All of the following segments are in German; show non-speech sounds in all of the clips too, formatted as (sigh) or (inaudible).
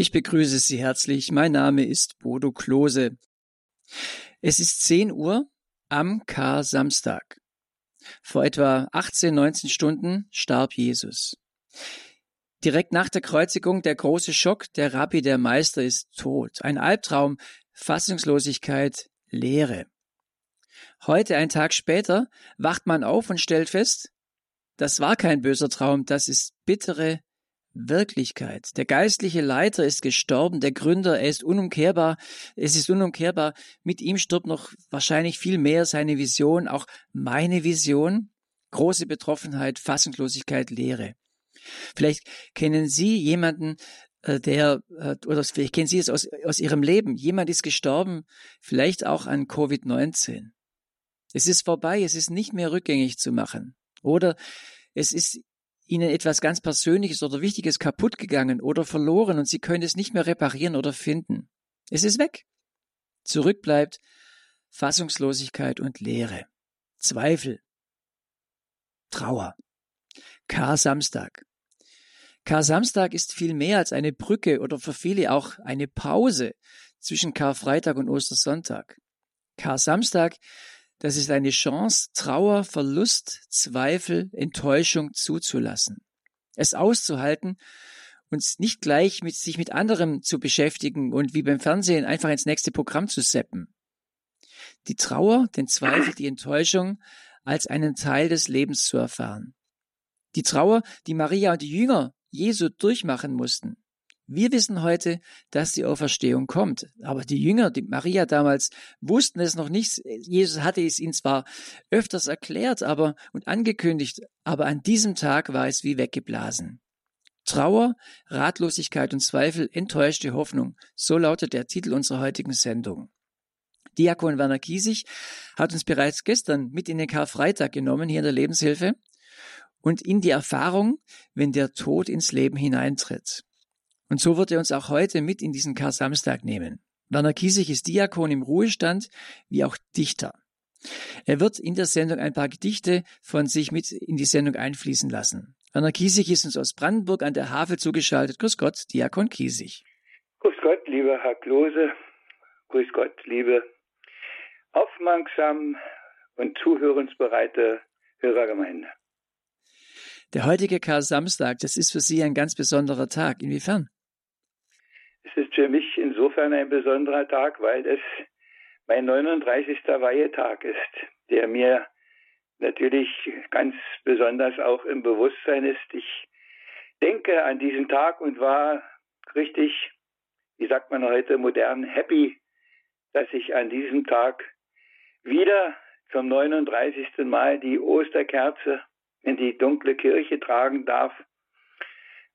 Ich begrüße Sie herzlich. Mein Name ist Bodo Klose. Es ist 10 Uhr am Kar-Samstag. Vor etwa 18, 19 Stunden starb Jesus. Direkt nach der Kreuzigung der große Schock, der Rabbi, der Meister ist tot. Ein Albtraum, Fassungslosigkeit, Leere. Heute, ein Tag später, wacht man auf und stellt fest, das war kein böser Traum, das ist bittere Wirklichkeit. Der geistliche Leiter ist gestorben, der Gründer, er ist unumkehrbar, es ist unumkehrbar. Mit ihm stirbt noch wahrscheinlich viel mehr seine Vision, auch meine Vision. Große Betroffenheit, Fassungslosigkeit, Leere. Vielleicht kennen Sie jemanden, äh, der, äh, oder vielleicht kennen Sie es aus, aus Ihrem Leben. Jemand ist gestorben, vielleicht auch an Covid-19. Es ist vorbei, es ist nicht mehr rückgängig zu machen. Oder es ist ihnen etwas ganz Persönliches oder Wichtiges kaputt gegangen oder verloren und sie können es nicht mehr reparieren oder finden. Es ist weg. Zurück bleibt Fassungslosigkeit und Leere, Zweifel, Trauer. Kar-Samstag. Kar-Samstag ist viel mehr als eine Brücke oder für viele auch eine Pause zwischen Karfreitag und Ostersonntag. Kar-Samstag das ist eine Chance, Trauer, Verlust, Zweifel, Enttäuschung zuzulassen. Es auszuhalten und nicht gleich mit sich mit anderem zu beschäftigen und wie beim Fernsehen einfach ins nächste Programm zu seppen. Die Trauer, den Zweifel, die Enttäuschung als einen Teil des Lebens zu erfahren. Die Trauer, die Maria und die Jünger Jesu durchmachen mussten. Wir wissen heute, dass die Auferstehung kommt. Aber die Jünger, die Maria damals, wussten es noch nicht. Jesus hatte es ihnen zwar öfters erklärt, aber und angekündigt, aber an diesem Tag war es wie weggeblasen. Trauer, Ratlosigkeit und Zweifel, enttäuschte Hoffnung. So lautet der Titel unserer heutigen Sendung. Diakon Werner Kiesig hat uns bereits gestern mit in den Karfreitag genommen, hier in der Lebenshilfe, und in die Erfahrung, wenn der Tod ins Leben hineintritt. Und so wird er uns auch heute mit in diesen Kar-Samstag nehmen. Werner Kiesig ist Diakon im Ruhestand, wie auch Dichter. Er wird in der Sendung ein paar Gedichte von sich mit in die Sendung einfließen lassen. Werner Kiesig ist uns aus Brandenburg an der Havel zugeschaltet. Grüß Gott, Diakon Kiesig. Grüß Gott, lieber Herr Klose. Grüß Gott, liebe aufmerksam und zuhörensbereite Hörergemeinde. Der heutige Kar-Samstag, das ist für Sie ein ganz besonderer Tag. Inwiefern? Es ist für mich insofern ein besonderer Tag, weil es mein 39. Weihetag ist, der mir natürlich ganz besonders auch im Bewusstsein ist. Ich denke an diesen Tag und war richtig, wie sagt man heute modern, happy, dass ich an diesem Tag wieder zum 39. Mal die Osterkerze in die dunkle Kirche tragen darf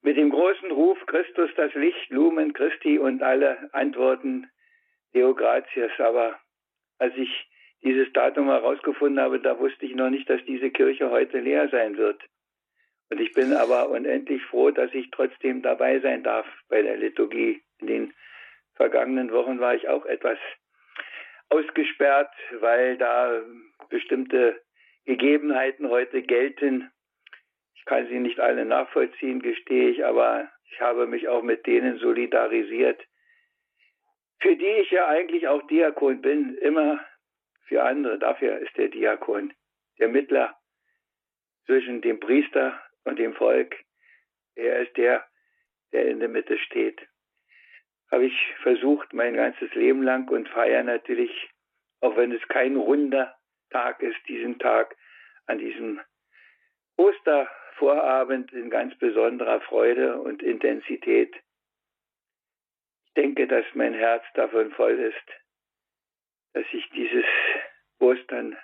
mit dem großen Ruf Christus das Licht, Lumen Christi und alle Antworten Deo gratias. Aber als ich dieses Datum herausgefunden habe, da wusste ich noch nicht, dass diese Kirche heute leer sein wird. Und ich bin aber unendlich froh, dass ich trotzdem dabei sein darf bei der Liturgie. In den vergangenen Wochen war ich auch etwas ausgesperrt, weil da bestimmte Gegebenheiten heute gelten, kann sie nicht alle nachvollziehen, gestehe ich, aber ich habe mich auch mit denen solidarisiert, für die ich ja eigentlich auch Diakon bin, immer für andere. Dafür ist der Diakon der Mittler zwischen dem Priester und dem Volk. Er ist der, der in der Mitte steht. Habe ich versucht, mein ganzes Leben lang und feiere natürlich, auch wenn es kein runder Tag ist, diesen Tag an diesem Oster Vorabend in ganz besonderer Freude und Intensität. Ich denke, dass mein Herz davon voll ist, dass ich dieses Ostern,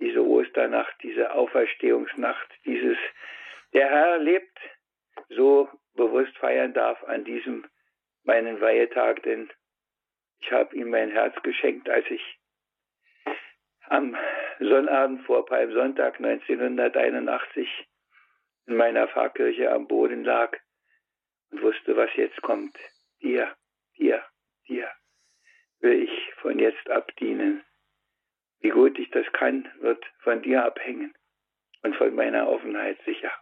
diese Osternacht, diese Auferstehungsnacht, dieses Der Herr lebt, so bewusst feiern darf an diesem meinen Weihetag, denn ich habe ihm mein Herz geschenkt, als ich am Sonnabend vor Palmsonntag 1981 in meiner Pfarrkirche am Boden lag und wusste, was jetzt kommt. Dir, dir, dir will ich von jetzt ab dienen. Wie gut ich das kann, wird von dir abhängen und von meiner Offenheit sicher.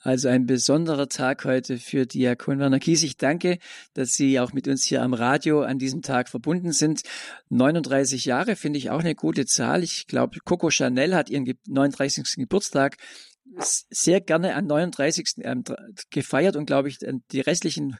Also ein besonderer Tag heute für Diakon Werner Kies. Ich danke, dass Sie auch mit uns hier am Radio an diesem Tag verbunden sind. 39 Jahre finde ich auch eine gute Zahl. Ich glaube, Coco Chanel hat ihren 39. Geburtstag sehr gerne am 39. Ähm, gefeiert und glaube ich, die restlichen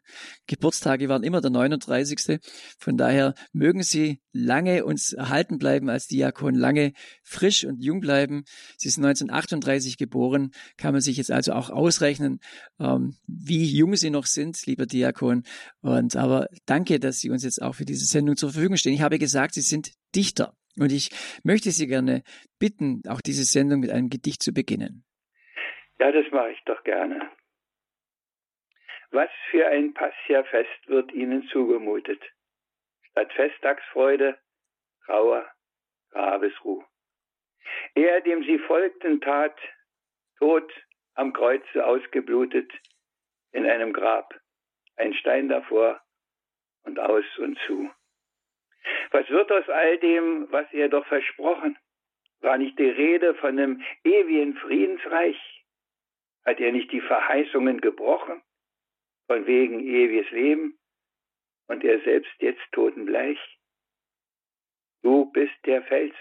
Geburtstage waren immer der 39. Von daher mögen Sie lange uns erhalten bleiben als Diakon, lange frisch und jung bleiben. Sie ist 1938 geboren, kann man sich jetzt also auch ausrechnen, ähm, wie jung Sie noch sind, lieber Diakon. Und aber danke, dass Sie uns jetzt auch für diese Sendung zur Verfügung stehen. Ich habe gesagt, Sie sind Dichter. Und ich möchte Sie gerne bitten, auch diese Sendung mit einem Gedicht zu beginnen. Ja, das mache ich doch gerne. Was für ein Passia-Fest wird ihnen zugemutet. Statt Festtagsfreude, Trauer, Grabesruh. Er, dem sie folgten, tat, tot am Kreuze ausgeblutet, in einem Grab, ein Stein davor und aus und zu. Was wird aus all dem, was er doch versprochen? War nicht die Rede von einem ewigen Friedensreich? Hat er nicht die Verheißungen gebrochen? Von wegen ewiges Leben? Und er selbst jetzt totenbleich? Du bist der Fels.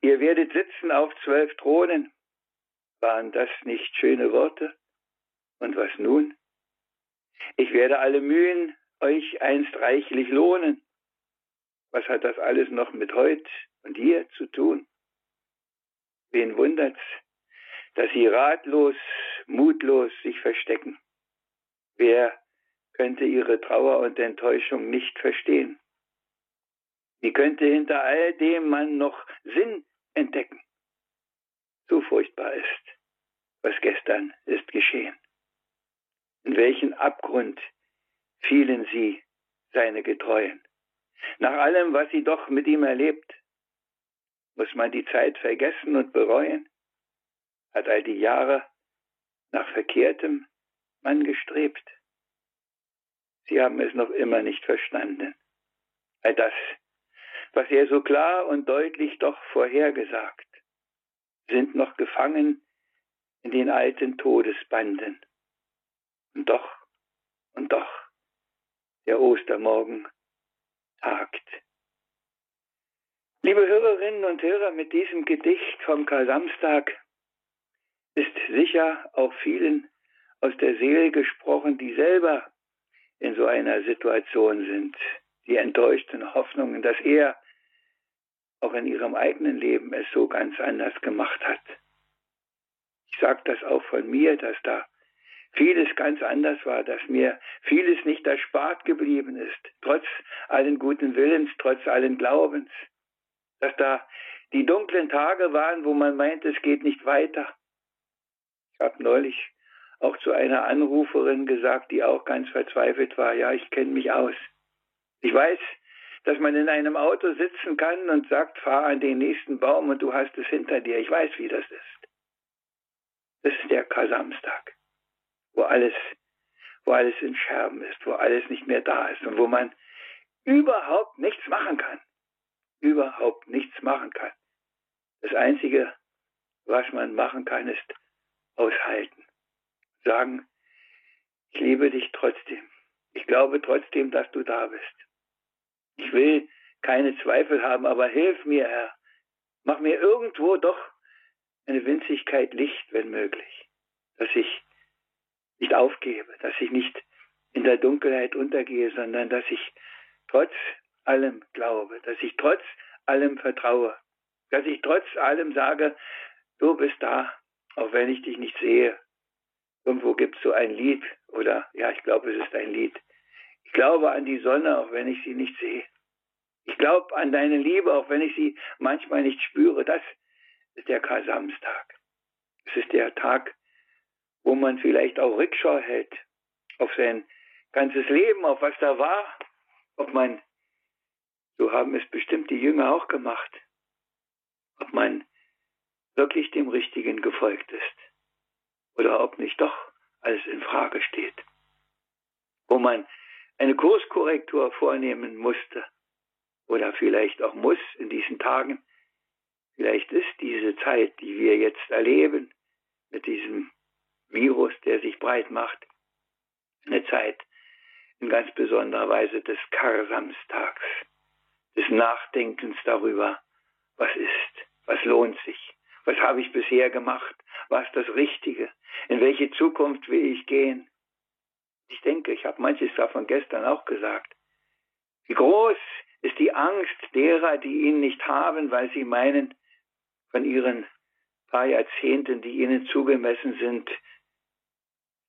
Ihr werdet sitzen auf zwölf Thronen. Waren das nicht schöne Worte? Und was nun? Ich werde alle Mühen euch einst reichlich lohnen. Was hat das alles noch mit heut und hier zu tun? Wen wundert's, dass sie ratlos, mutlos sich verstecken. Wer könnte ihre Trauer und Enttäuschung nicht verstehen? Wie könnte hinter all dem man noch Sinn entdecken? So furchtbar ist, was gestern ist geschehen. In welchen Abgrund fielen sie, seine Getreuen? Nach allem, was sie doch mit ihm erlebt, muss man die Zeit vergessen und bereuen? Hat all die Jahre nach Verkehrtem man gestrebt. Sie haben es noch immer nicht verstanden. All das, was er so klar und deutlich doch vorhergesagt, sind noch gefangen in den alten Todesbanden. Und doch, und doch, der Ostermorgen tagt. Liebe Hörerinnen und Hörer, mit diesem Gedicht vom Kar-Samstag ist sicher auch vielen aus der Seele gesprochen, die selber in so einer Situation sind, die enttäuschten Hoffnungen, dass er auch in ihrem eigenen Leben es so ganz anders gemacht hat. Ich sage das auch von mir, dass da vieles ganz anders war, dass mir vieles nicht erspart geblieben ist, trotz allen guten Willens, trotz allen Glaubens, dass da die dunklen Tage waren, wo man meint, es geht nicht weiter, habe neulich auch zu einer Anruferin gesagt, die auch ganz verzweifelt war, ja, ich kenne mich aus. Ich weiß, dass man in einem Auto sitzen kann und sagt, fahr an den nächsten Baum und du hast es hinter dir. Ich weiß, wie das ist. Das ist der Kasamstag, wo alles, wo alles in Scherben ist, wo alles nicht mehr da ist und wo man überhaupt nichts machen kann. Überhaupt nichts machen kann. Das Einzige, was man machen kann, ist aushalten. Sagen, ich liebe dich trotzdem. Ich glaube trotzdem, dass du da bist. Ich will keine Zweifel haben, aber hilf mir, Herr. Mach mir irgendwo doch eine Winzigkeit Licht, wenn möglich. Dass ich nicht aufgebe, dass ich nicht in der Dunkelheit untergehe, sondern dass ich trotz allem glaube, dass ich trotz allem vertraue, dass ich trotz allem sage, du bist da, auch wenn ich dich nicht sehe. Irgendwo gibt es so ein Lied, oder ja, ich glaube, es ist ein Lied. Ich glaube an die Sonne, auch wenn ich sie nicht sehe. Ich glaube an deine Liebe, auch wenn ich sie manchmal nicht spüre. Das ist der Kasamstag. Es ist der Tag, wo man vielleicht auch Rückschau hält auf sein ganzes Leben, auf was da war, ob man, so haben es bestimmt die Jünger auch gemacht, ob man wirklich dem Richtigen gefolgt ist oder ob nicht doch alles in Frage steht, wo man eine Kurskorrektur vornehmen musste oder vielleicht auch muss in diesen Tagen. Vielleicht ist diese Zeit, die wir jetzt erleben, mit diesem Virus, der sich breit macht. Eine Zeit in ganz besonderer Weise des Karsamstags, des Nachdenkens darüber, was ist, was lohnt sich, was habe ich bisher gemacht, was das Richtige, in welche Zukunft will ich gehen. Ich denke, ich habe manches davon gestern auch gesagt. Wie groß ist die Angst derer, die ihn nicht haben, weil sie meinen, von ihren paar Jahrzehnten, die ihnen zugemessen sind,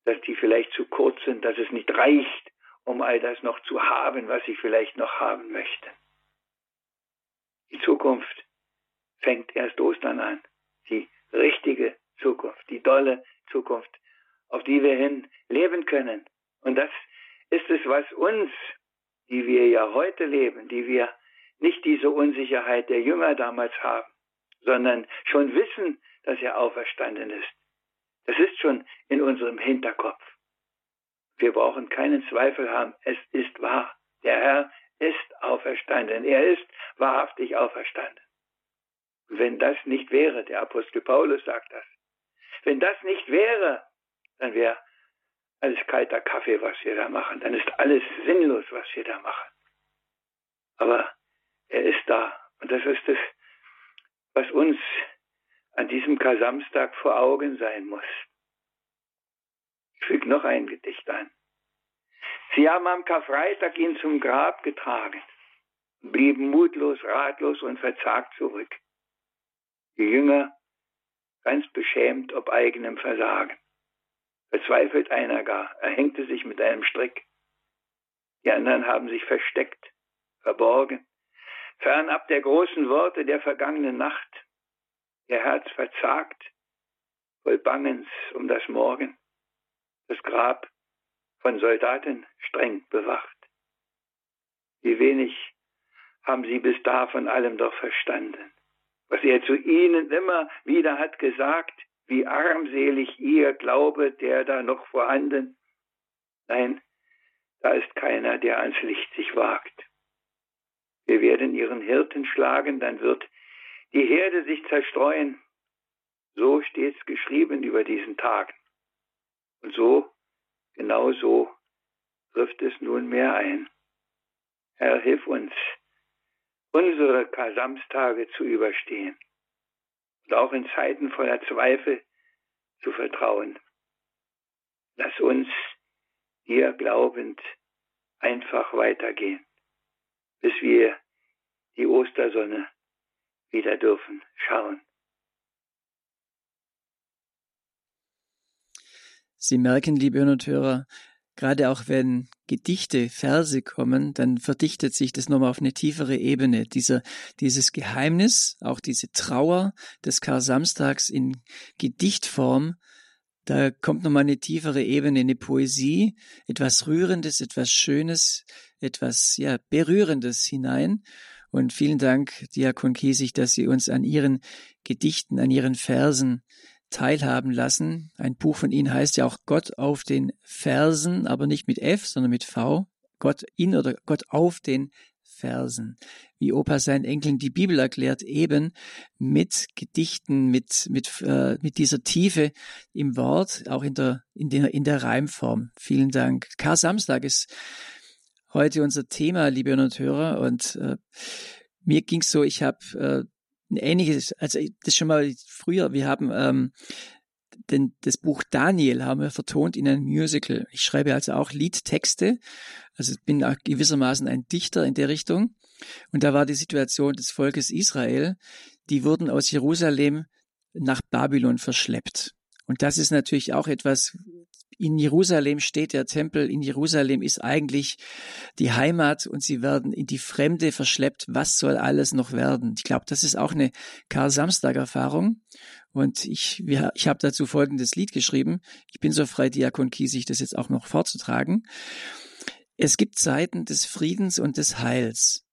dass die vielleicht zu kurz sind, dass es nicht reicht, um all das noch zu haben, was ich vielleicht noch haben möchte. Die Zukunft fängt erst Ostern an. Richtige Zukunft, die dolle Zukunft, auf die wir hin leben können. Und das ist es, was uns, die wir ja heute leben, die wir nicht diese Unsicherheit der Jünger damals haben, sondern schon wissen, dass er auferstanden ist. Das ist schon in unserem Hinterkopf. Wir brauchen keinen Zweifel haben, es ist wahr. Der Herr ist auferstanden. Er ist wahrhaftig auferstanden. Wenn das nicht wäre, der Apostel Paulus sagt das, wenn das nicht wäre, dann wäre alles kalter Kaffee, was wir da machen. Dann ist alles sinnlos, was wir da machen. Aber er ist da. Und das ist es, was uns an diesem Kasamstag vor Augen sein muss. Ich füge noch ein Gedicht an. Sie haben am Karfreitag ihn zum Grab getragen, blieben mutlos, ratlos und verzagt zurück. Die Jünger ganz beschämt ob eigenem Versagen. Verzweifelt einer gar, er hängte sich mit einem Strick. Die anderen haben sich versteckt, verborgen, fernab der großen Worte der vergangenen Nacht, ihr Herz verzagt, voll Bangens um das Morgen, das Grab von Soldaten streng bewacht. Wie wenig haben sie bis da von allem doch verstanden, was er zu ihnen immer wieder hat gesagt, wie armselig ihr Glaube, der da noch vorhanden. Nein, da ist keiner, der ans Licht sich wagt. Wir werden ihren Hirten schlagen, dann wird die Herde sich zerstreuen. So steht's geschrieben über diesen Tagen. Und so, genau so, trifft es nunmehr ein. Herr, hilf uns, unsere Kasamstage zu überstehen und auch in Zeiten voller Zweifel zu vertrauen. Lass uns dir glaubend einfach weitergehen, bis wir die Ostersonne wieder dürfen schauen. Sie merken, liebe Hörer und Hörer, gerade auch wenn Gedichte, Verse kommen, dann verdichtet sich das nochmal auf eine tiefere Ebene. Dieser, dieses Geheimnis, auch diese Trauer des Kar-Samstags in Gedichtform, da kommt nochmal eine tiefere Ebene, eine Poesie, etwas Rührendes, etwas Schönes, etwas, ja, Berührendes hinein. Und vielen Dank, Diakon Kiesig, dass Sie uns an Ihren Gedichten, an Ihren Versen teilhaben lassen. Ein Buch von Ihnen heißt ja auch Gott auf den Versen, aber nicht mit F, sondern mit V. Gott in oder Gott auf den Versen. Wie Opa seinen Enkeln die Bibel erklärt, eben mit Gedichten, mit, mit, äh, mit dieser Tiefe im Wort, auch in der, in der, in der Reimform. Vielen Dank. Kar Samstag ist heute unser Thema, liebe Hörer. Und äh, mir ging's so, ich habe äh, ein ähnliches, also das schon mal früher, wir haben ähm, denn das Buch Daniel haben wir vertont in einem Musical. Ich schreibe also auch Liedtexte, also bin auch gewissermaßen ein Dichter in der Richtung. Und da war die Situation des Volkes Israel, die wurden aus Jerusalem nach Babylon verschleppt. Und das ist natürlich auch etwas, in Jerusalem steht der Tempel, in Jerusalem ist eigentlich die Heimat und sie werden in die Fremde verschleppt. Was soll alles noch werden? Ich glaube, das ist auch eine Karl-Samstag-Erfahrung. Und ich, ich habe dazu folgendes Lied geschrieben. Ich bin so frei, Diakon Kiesig, das jetzt auch noch vorzutragen. Es gibt Zeiten des Friedens und des Heils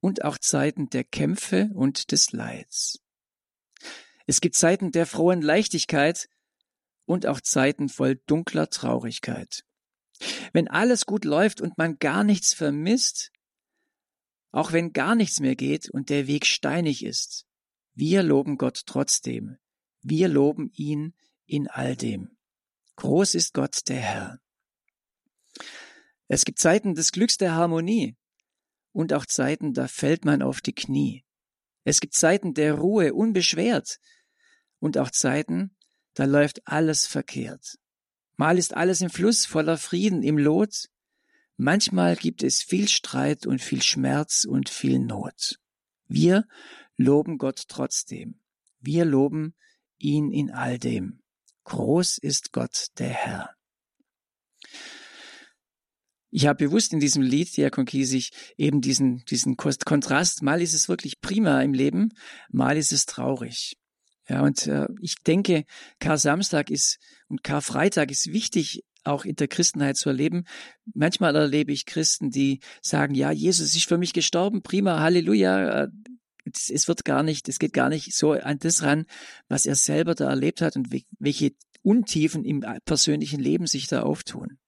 und auch Zeiten der Kämpfe und des Leids. Es gibt Zeiten der frohen Leichtigkeit und auch Zeiten voll dunkler Traurigkeit. Wenn alles gut läuft und man gar nichts vermisst, auch wenn gar nichts mehr geht und der Weg steinig ist, wir loben Gott trotzdem. Wir loben ihn in all dem. Groß ist Gott, der Herr. Es gibt Zeiten des Glücks der Harmonie und auch Zeiten, da fällt man auf die Knie. Es gibt Zeiten der Ruhe unbeschwert und auch Zeiten, da läuft alles verkehrt. Mal ist alles im Fluss voller Frieden im Lot, manchmal gibt es viel Streit und viel Schmerz und viel Not. Wir loben Gott trotzdem. Wir loben ihn in all dem. Groß ist Gott der Herr. Ich habe bewusst in diesem Lied, Diakon Kiesig, eben diesen, diesen Kontrast. Mal ist es wirklich prima im Leben, mal ist es traurig. Ja, und äh, ich denke, Kar-Samstag ist und Kar-Freitag ist wichtig, auch in der Christenheit zu erleben. Manchmal erlebe ich Christen, die sagen, ja, Jesus ist für mich gestorben, prima, Halleluja. Äh, es wird gar nicht, es geht gar nicht so an das ran, was er selber da erlebt hat und welche Untiefen im persönlichen Leben sich da auftun.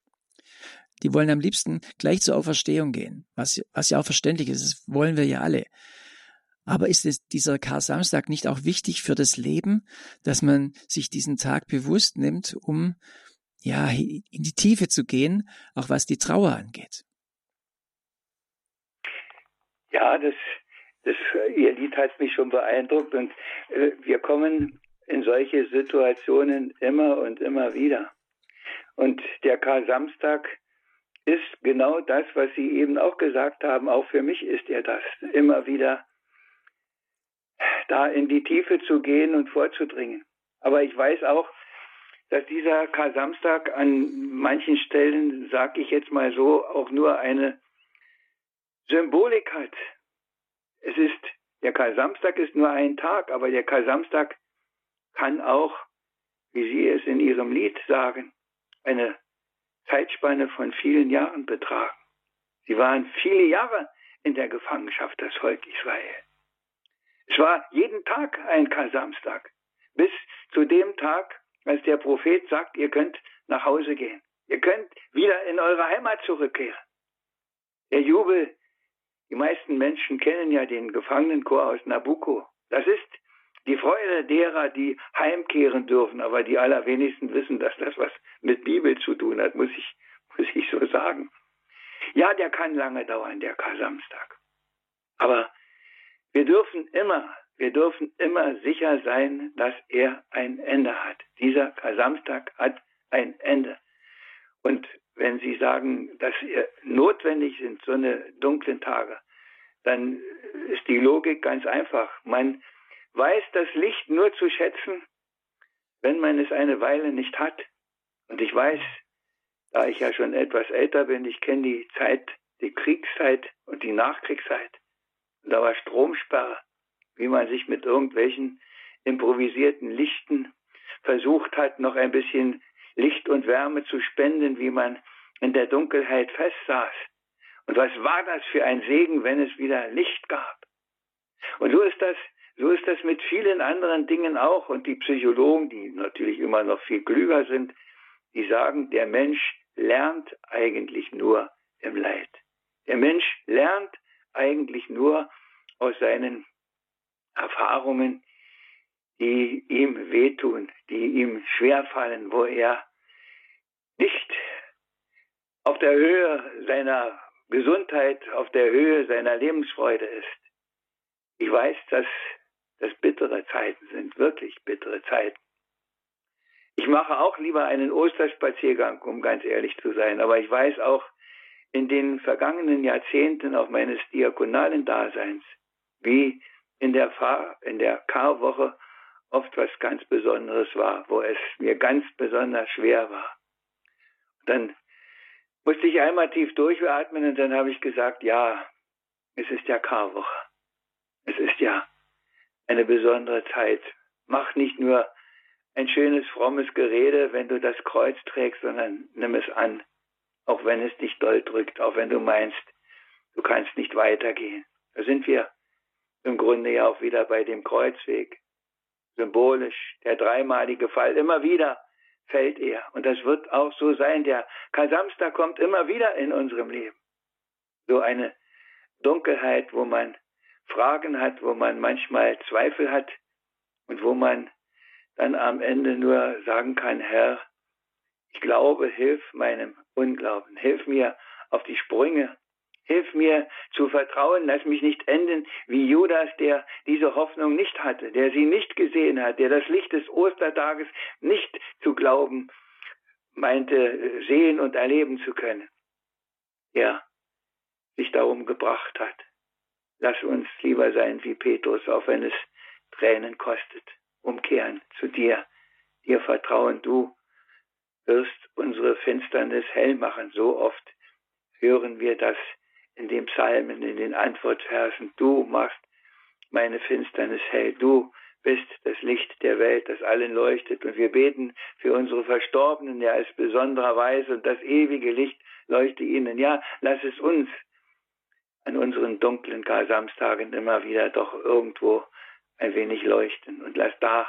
Die wollen am liebsten gleich zur Auferstehung gehen, was, was ja auch verständlich ist. Das wollen wir ja alle. Aber ist es, dieser Kar-Samstag nicht auch wichtig für das Leben, dass man sich diesen Tag bewusst nimmt, um ja in die Tiefe zu gehen, auch was die Trauer angeht? Ja, das, das Ihr Lied hat mich schon beeindruckt und äh, wir kommen in solche Situationen immer und immer wieder. Und der Kar-Samstag ist genau das, was Sie eben auch gesagt haben. Auch für mich ist er das. Immer wieder da in die Tiefe zu gehen und vorzudringen. Aber ich weiß auch, dass dieser Kar-Samstag an manchen Stellen, sag ich jetzt mal so, auch nur eine Symbolik hat. Es ist, der Kar-Samstag ist nur ein Tag, aber der Kar-Samstag kann auch, wie Sie es in Ihrem Lied sagen, eine Zeitspanne von vielen Jahren betragen. Sie waren viele Jahre in der Gefangenschaft, das Volk Israel. Es war jeden Tag ein Kar-Samstag, bis zu dem Tag, als der Prophet sagt, ihr könnt nach Hause gehen. Ihr könnt wieder in eure Heimat zurückkehren. Der Jubel, die meisten Menschen kennen ja den Gefangenenchor aus Nabucco. Das ist die Freude derer, die heimkehren dürfen, aber die allerwenigsten wissen, dass das was mit Bibel zu tun hat, muss ich, muss ich so sagen. Ja, der kann lange dauern, der Kar-Samstag. Aber wir dürfen immer, wir dürfen immer sicher sein, dass er ein Ende hat. Dieser Kar-Samstag hat ein Ende. Und wenn Sie sagen, dass notwendig sind so eine dunklen Tage, dann ist die Logik ganz einfach. Man weiß das Licht nur zu schätzen, wenn man es eine Weile nicht hat. Und ich weiß, da ich ja schon etwas älter bin, ich kenne die Zeit, die Kriegszeit und die Nachkriegszeit. Da war Stromsperre, wie man sich mit irgendwelchen improvisierten Lichten versucht hat, noch ein bisschen Licht und Wärme zu spenden, wie man in der Dunkelheit festsaß. Und was war das für ein Segen, wenn es wieder Licht gab? Und so ist das so ist das mit vielen anderen Dingen auch. Und die Psychologen, die natürlich immer noch viel klüger sind, die sagen, der Mensch lernt eigentlich nur im Leid. Der Mensch lernt eigentlich nur aus seinen Erfahrungen, die ihm wehtun, die ihm schwerfallen, wo er nicht auf der Höhe seiner Gesundheit, auf der Höhe seiner Lebensfreude ist. Ich weiß, dass dass bittere Zeiten sind, wirklich bittere Zeiten. Ich mache auch lieber einen Osterspaziergang, um ganz ehrlich zu sein, aber ich weiß auch in den vergangenen Jahrzehnten auch meines diakonalen Daseins, wie in der, Fahr in der Karwoche oft was ganz Besonderes war, wo es mir ganz besonders schwer war. Dann musste ich einmal tief durchatmen und dann habe ich gesagt, ja, es ist ja Karwoche. Es ist ja eine besondere Zeit. Mach nicht nur ein schönes, frommes Gerede, wenn du das Kreuz trägst, sondern nimm es an, auch wenn es dich doll drückt, auch wenn du meinst, du kannst nicht weitergehen. Da sind wir im Grunde ja auch wieder bei dem Kreuzweg. Symbolisch, der dreimalige Fall, immer wieder fällt er. Und das wird auch so sein. Der Kasamster kommt immer wieder in unserem Leben. So eine Dunkelheit, wo man Fragen hat, wo man manchmal Zweifel hat und wo man dann am Ende nur sagen kann, Herr, Ich glaube, hilf meinem Unglauben. Hilf mir auf die Sprünge. Hilf mir zu vertrauen. Lass mich nicht enden wie Judas, der diese Hoffnung nicht hatte, der sie nicht gesehen hat, der das Licht des Ostertages nicht zu glauben meinte, sehen und erleben zu können. Ja, sich darum gebracht hat. Lass uns lieber sein wie Petrus, auch wenn es Tränen kostet. Umkehren zu dir, dir vertrauen. Du wirst unsere Finsternis hell machen. So oft hören wir das in den Psalmen, in den Antwortversen. Du machst meine Finsternis hell. Du bist das Licht der Welt, das allen leuchtet. Und wir beten für unsere Verstorbenen ja als besonderer Weise und das ewige Licht leuchte ihnen. Ja, lass es uns an unseren dunklen Kar-Samstagen immer wieder doch irgendwo ein wenig leuchten. Und lass da,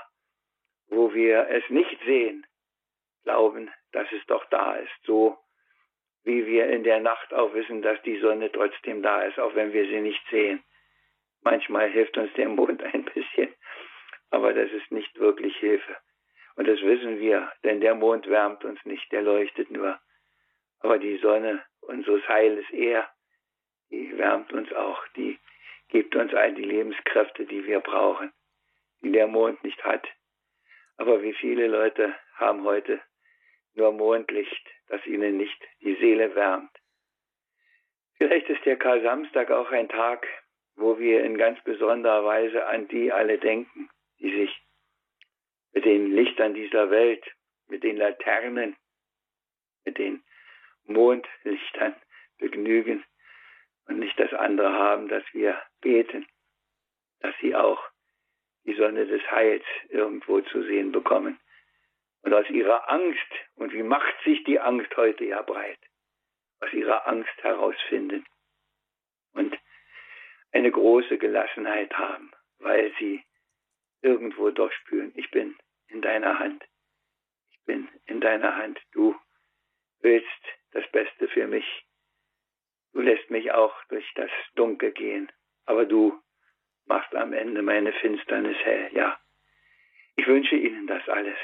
wo wir es nicht sehen, glauben, dass es doch da ist. So wie wir in der Nacht auch wissen, dass die Sonne trotzdem da ist, auch wenn wir sie nicht sehen. Manchmal hilft uns der Mond (laughs) ein bisschen, aber das ist nicht wirklich Hilfe. Und das wissen wir, denn der Mond wärmt uns nicht, der leuchtet nur. Aber die Sonne unseres Heiles, er, die wärmt uns auch, die gibt uns all die Lebenskräfte, die wir brauchen, die der Mond nicht hat. Aber wie viele Leute haben heute nur Mondlicht, das ihnen nicht die Seele wärmt. Vielleicht ist der Kar-Samstag auch ein Tag, wo wir in ganz besonderer Weise an die alle denken, die sich mit den Lichtern dieser Welt, mit den Laternen, mit den Mondlichtern begnügen und nicht das andere haben, dass wir beten, dass sie auch die Sonne des Heils irgendwo zu sehen bekommen. Und aus ihrer Angst, und wie macht sich die Angst heute ja breit, aus ihrer Angst herausfinden und eine große Gelassenheit haben, weil sie irgendwo doch spüren, ich bin in deiner Hand. Ich bin in deiner Hand. Du willst das Beste für mich. Du lässt mich auch durch das Dunkel gehen, aber du machst am Ende meine Finsternis hell. Ja, ich wünsche Ihnen das alles.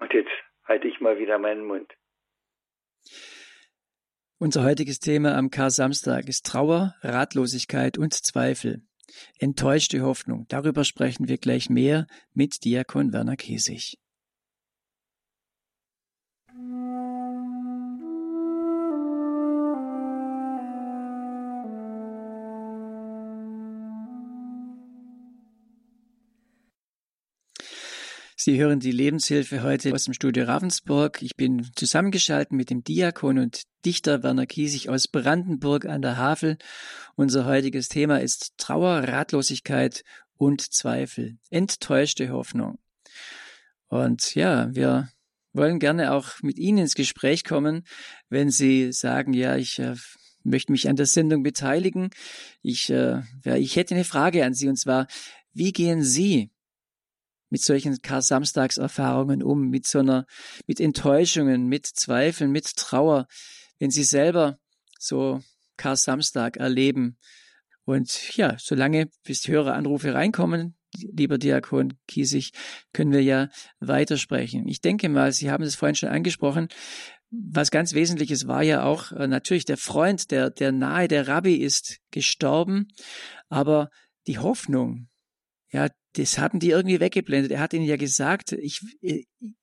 Und jetzt halte ich mal wieder meinen Mund. Unser heutiges Thema am Kar-Samstag ist Trauer, Ratlosigkeit und Zweifel. Enttäuschte Hoffnung. Darüber sprechen wir gleich mehr mit Diakon Werner Kesig. Sie hören die Lebenshilfe heute aus dem Studio Ravensburg. Ich bin zusammengeschaltet mit dem Diakon und Dichter Werner Kiesig aus Brandenburg an der Havel. Unser heutiges Thema ist Trauer, Ratlosigkeit und Zweifel, enttäuschte Hoffnung. Und ja, wir wollen gerne auch mit Ihnen ins Gespräch kommen, wenn Sie sagen, ja, ich äh, möchte mich an der Sendung beteiligen. Ich, äh, ja, ich hätte eine Frage an Sie und zwar, wie gehen Sie mit solchen Kar-Samstagserfahrungen um, mit so einer, mit Enttäuschungen, mit Zweifeln, mit Trauer, wenn sie selber so Kar-Samstag erleben. Und ja, solange bis die Höreranrufe reinkommen, lieber Diakon Kiesig, können wir ja weitersprechen. Ich denke mal, Sie haben es vorhin schon angesprochen. Was ganz Wesentliches war ja auch äh, natürlich der Freund, der, der nahe der Rabbi ist gestorben, aber die Hoffnung, ja, das hatten die irgendwie weggeblendet. Er hat ihnen ja gesagt, ich,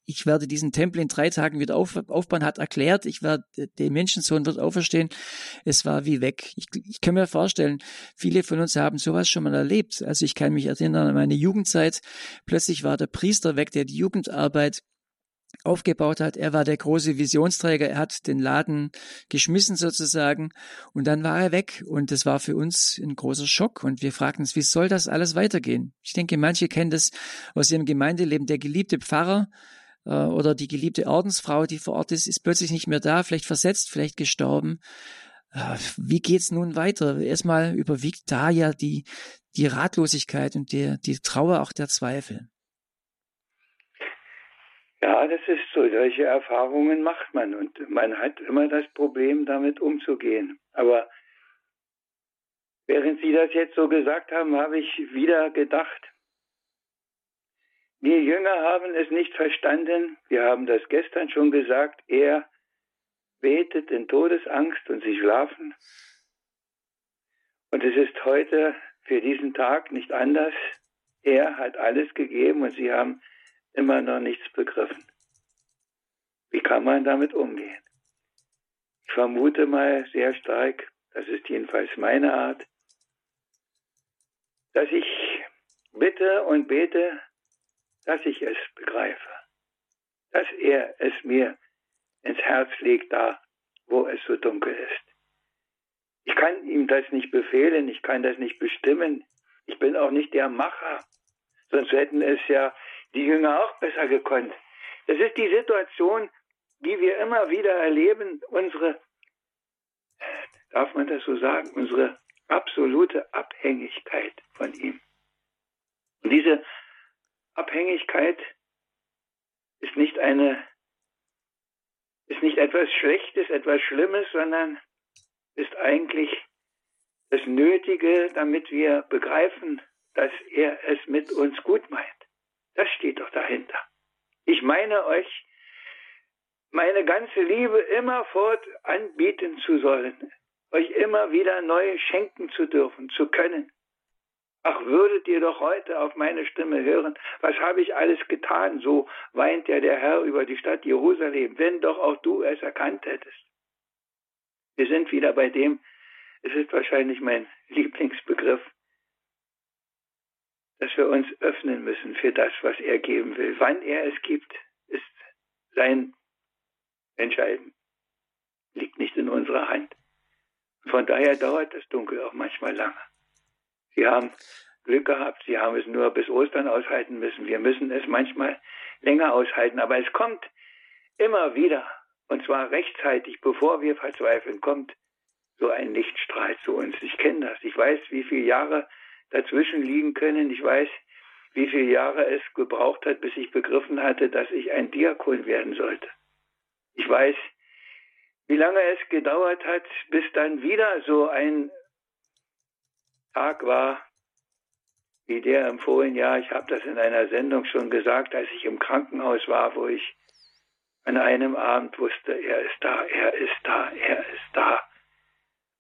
ich werde diesen Tempel in drei Tagen wieder auf, aufbauen, hat erklärt, ich werde, der Menschensohn wird auferstehen. Es war wie weg. Ich, ich kann mir vorstellen, viele von uns haben sowas schon mal erlebt. Also ich kann mich erinnern an meine Jugendzeit. Plötzlich war der Priester weg, der die Jugendarbeit aufgebaut hat. Er war der große Visionsträger. Er hat den Laden geschmissen sozusagen und dann war er weg und das war für uns ein großer Schock und wir fragten uns, wie soll das alles weitergehen? Ich denke, manche kennen das aus ihrem Gemeindeleben. Der geliebte Pfarrer äh, oder die geliebte Ordensfrau, die vor Ort ist, ist plötzlich nicht mehr da, vielleicht versetzt, vielleicht gestorben. Äh, wie geht's nun weiter? Erstmal überwiegt da ja die, die Ratlosigkeit und die, die Trauer auch der Zweifel. Ja, das ist so. Solche Erfahrungen macht man und man hat immer das Problem, damit umzugehen. Aber während Sie das jetzt so gesagt haben, habe ich wieder gedacht, Die Jünger haben es nicht verstanden. Wir haben das gestern schon gesagt. Er betet in Todesangst und sie schlafen. Und es ist heute für diesen Tag nicht anders. Er hat alles gegeben und sie haben immer noch nichts begriffen. Wie kann man damit umgehen? Ich vermute mal sehr stark, das ist jedenfalls meine Art, dass ich bitte und bete, dass ich es begreife, dass er es mir ins Herz legt, da wo es so dunkel ist. Ich kann ihm das nicht befehlen, ich kann das nicht bestimmen, ich bin auch nicht der Macher, sonst hätten es ja die Jünger auch besser gekonnt. Das ist die Situation, die wir immer wieder erleben, unsere, darf man das so sagen, unsere absolute Abhängigkeit von ihm. Und diese Abhängigkeit ist nicht eine, ist nicht etwas Schlechtes, etwas Schlimmes, sondern ist eigentlich das Nötige, damit wir begreifen, dass er es mit uns gut meint. Das steht doch dahinter. Ich meine euch, meine ganze Liebe immerfort anbieten zu sollen, euch immer wieder neu schenken zu dürfen, zu können. Ach, würdet ihr doch heute auf meine Stimme hören, was habe ich alles getan, so weint ja der Herr über die Stadt Jerusalem, wenn doch auch du es erkannt hättest. Wir sind wieder bei dem, es ist wahrscheinlich mein Lieblingsbegriff, dass wir uns öffnen müssen für das, was er geben will. Wann er es gibt, ist sein Entscheiden. Liegt nicht in unserer Hand. Von daher dauert das Dunkel auch manchmal lange. Sie haben Glück gehabt, sie haben es nur bis Ostern aushalten müssen. Wir müssen es manchmal länger aushalten, aber es kommt immer wieder, und zwar rechtzeitig, bevor wir verzweifeln, kommt so ein Lichtstrahl zu uns. Ich kenne das. Ich weiß, wie viele Jahre dazwischen liegen können. Ich weiß, wie viele Jahre es gebraucht hat, bis ich begriffen hatte, dass ich ein Diakon werden sollte. Ich weiß, wie lange es gedauert hat, bis dann wieder so ein Tag war, wie der im vorigen Jahr. Ich habe das in einer Sendung schon gesagt, als ich im Krankenhaus war, wo ich an einem Abend wusste, er ist da, er ist da, er ist da.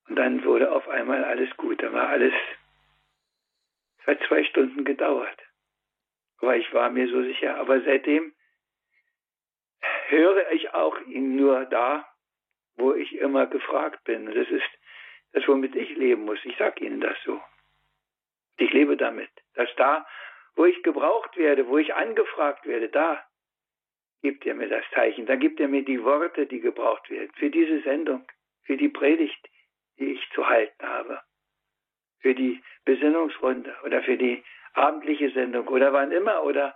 Und dann wurde auf einmal alles gut. Da war alles es hat zwei Stunden gedauert. Aber ich war mir so sicher. Aber seitdem höre ich auch ihn nur da, wo ich immer gefragt bin. Das ist das, womit ich leben muss. Ich sage Ihnen das so. Ich lebe damit, dass da, wo ich gebraucht werde, wo ich angefragt werde, da gibt er mir das Zeichen. Da gibt er mir die Worte, die gebraucht werden. Für diese Sendung, für die Predigt, die ich zu halten habe für die Besinnungsrunde oder für die abendliche Sendung oder wann immer oder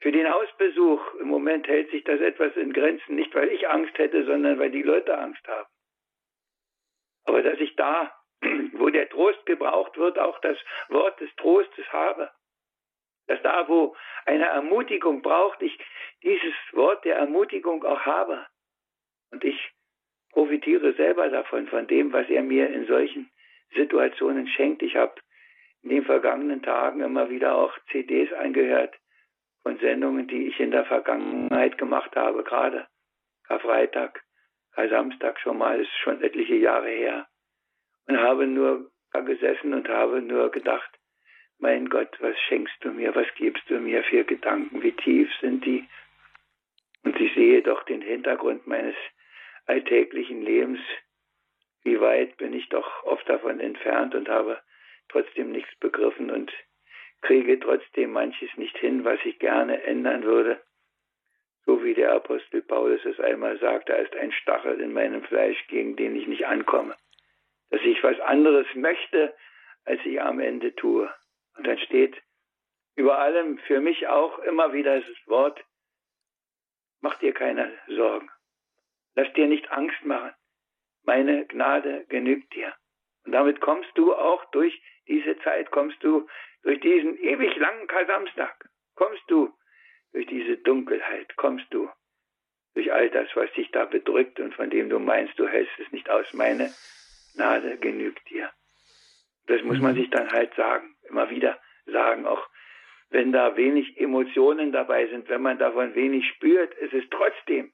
für den Hausbesuch. Im Moment hält sich das etwas in Grenzen, nicht weil ich Angst hätte, sondern weil die Leute Angst haben. Aber dass ich da, (clears throat) wo der Trost gebraucht wird, auch das Wort des Trostes habe. Dass da, wo eine Ermutigung braucht, ich dieses Wort der Ermutigung auch habe. Und ich profitiere selber davon, von dem, was er mir in solchen Situationen schenkt. Ich habe in den vergangenen Tagen immer wieder auch CDs angehört von Sendungen, die ich in der Vergangenheit gemacht habe, gerade Karfreitag, Samstag schon mal, ist schon etliche Jahre her. Und habe nur da gesessen und habe nur gedacht, mein Gott, was schenkst du mir, was gibst du mir für Gedanken, wie tief sind die? Und ich sehe doch den Hintergrund meines alltäglichen Lebens, wie weit bin ich doch oft davon entfernt und habe trotzdem nichts begriffen und kriege trotzdem manches nicht hin, was ich gerne ändern würde. So wie der Apostel Paulus es einmal sagt, da ist ein Stachel in meinem Fleisch, gegen den ich nicht ankomme. Dass ich was anderes möchte, als ich am Ende tue. Und dann steht über allem für mich auch immer wieder das Wort, mach dir keine Sorgen. Lass dir nicht Angst machen meine Gnade genügt dir. Und damit kommst du auch durch diese Zeit, kommst du durch diesen ewig langen Kasamstag, kommst du durch diese Dunkelheit, kommst du durch all das, was dich da bedrückt und von dem du meinst, du hältst es nicht aus. Meine Gnade genügt dir. Das muss man mhm. sich dann halt sagen, immer wieder sagen, auch wenn da wenig Emotionen dabei sind, wenn man davon wenig spürt, es ist trotzdem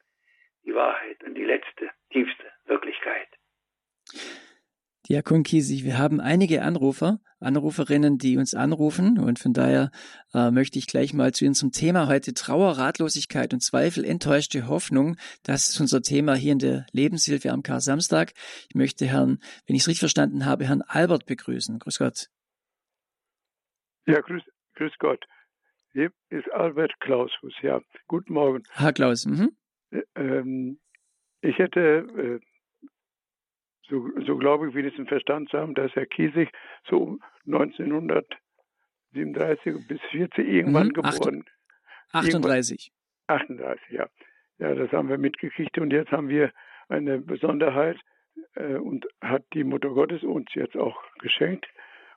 die Wahrheit und die letzte, tiefste Wirklichkeit. Diakon Kiesig, wir haben einige Anrufer, Anruferinnen, die uns anrufen und von daher äh, möchte ich gleich mal zu Ihnen zum Thema heute Trauer, Ratlosigkeit und Zweifel, enttäuschte Hoffnung. Das ist unser Thema hier in der Lebenshilfe am Kar-Samstag. Ich möchte Herrn, wenn ich es richtig verstanden habe, Herrn Albert begrüßen. Grüß Gott. Ja, grüß, grüß Gott. Hier ist Albert Klausus, ja. Guten Morgen. Herr Klaus. Mhm. Ähm, ich hätte äh, so, so glaube ich, wenigstens verstanden zu haben, dass Herr Kiesig so 1937 bis 40 irgendwann mhm, geboren. 38. 38, ja. Ja, das haben wir mitgekriegt und jetzt haben wir eine Besonderheit äh, und hat die Mutter Gottes uns jetzt auch geschenkt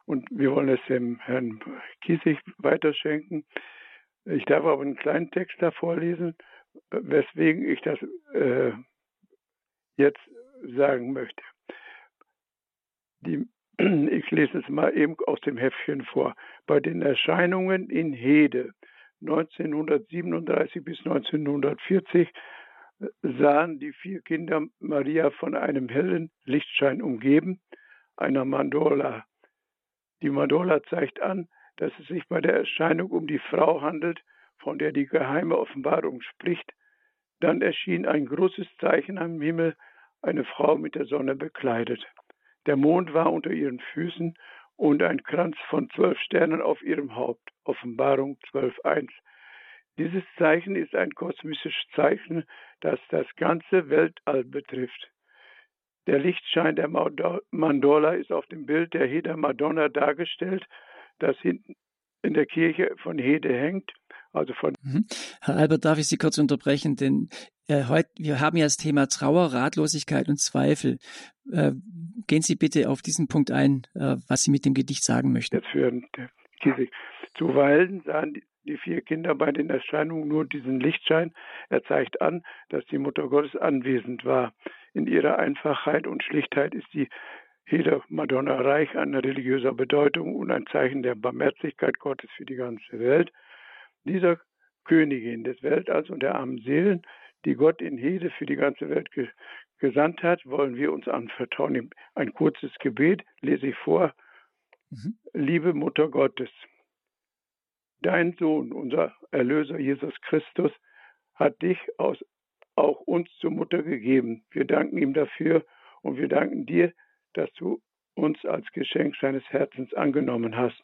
und wir wollen es dem Herrn Kiesig weiterschenken. Ich darf aber einen kleinen Text da vorlesen, weswegen ich das äh, jetzt sagen möchte. Die, (clears throat) ich lese es mal eben aus dem Heftchen vor. Bei den Erscheinungen in Hede 1937 bis 1940 äh, sahen die vier Kinder Maria von einem hellen Lichtschein umgeben, einer Mandola. Die Mandola zeigt an, dass es sich bei der Erscheinung um die Frau handelt, von der die geheime Offenbarung spricht. Dann erschien ein großes Zeichen am Himmel, eine Frau mit der Sonne bekleidet. Der Mond war unter ihren Füßen und ein Kranz von zwölf Sternen auf ihrem Haupt. Offenbarung 12.1. Dieses Zeichen ist ein kosmisches Zeichen, das das ganze Weltall betrifft. Der Lichtschein der Mandola ist auf dem Bild der Heda Madonna dargestellt, das hinten in der Kirche von Hede hängt. Also von mhm. Herr Albert, darf ich Sie kurz unterbrechen, denn äh, heute, wir haben ja das Thema Trauer, Ratlosigkeit und Zweifel. Äh, gehen Sie bitte auf diesen Punkt ein, äh, was Sie mit dem Gedicht sagen möchten. Hören, Zuweilen sahen die, die vier Kinder bei den Erscheinungen nur diesen Lichtschein. Er zeigt an, dass die Mutter Gottes anwesend war. In ihrer Einfachheit und Schlichtheit ist die Heder Madonna reich an religiöser Bedeutung und ein Zeichen der Barmherzigkeit Gottes für die ganze Welt. Dieser Königin des Weltalls und der armen Seelen, die Gott in Hede für die ganze Welt ge gesandt hat, wollen wir uns anvertrauen. Ein kurzes Gebet lese ich vor. Mhm. Liebe Mutter Gottes, dein Sohn, unser Erlöser Jesus Christus, hat dich aus, auch uns zur Mutter gegeben. Wir danken ihm dafür und wir danken dir, dass du uns als Geschenk seines Herzens angenommen hast.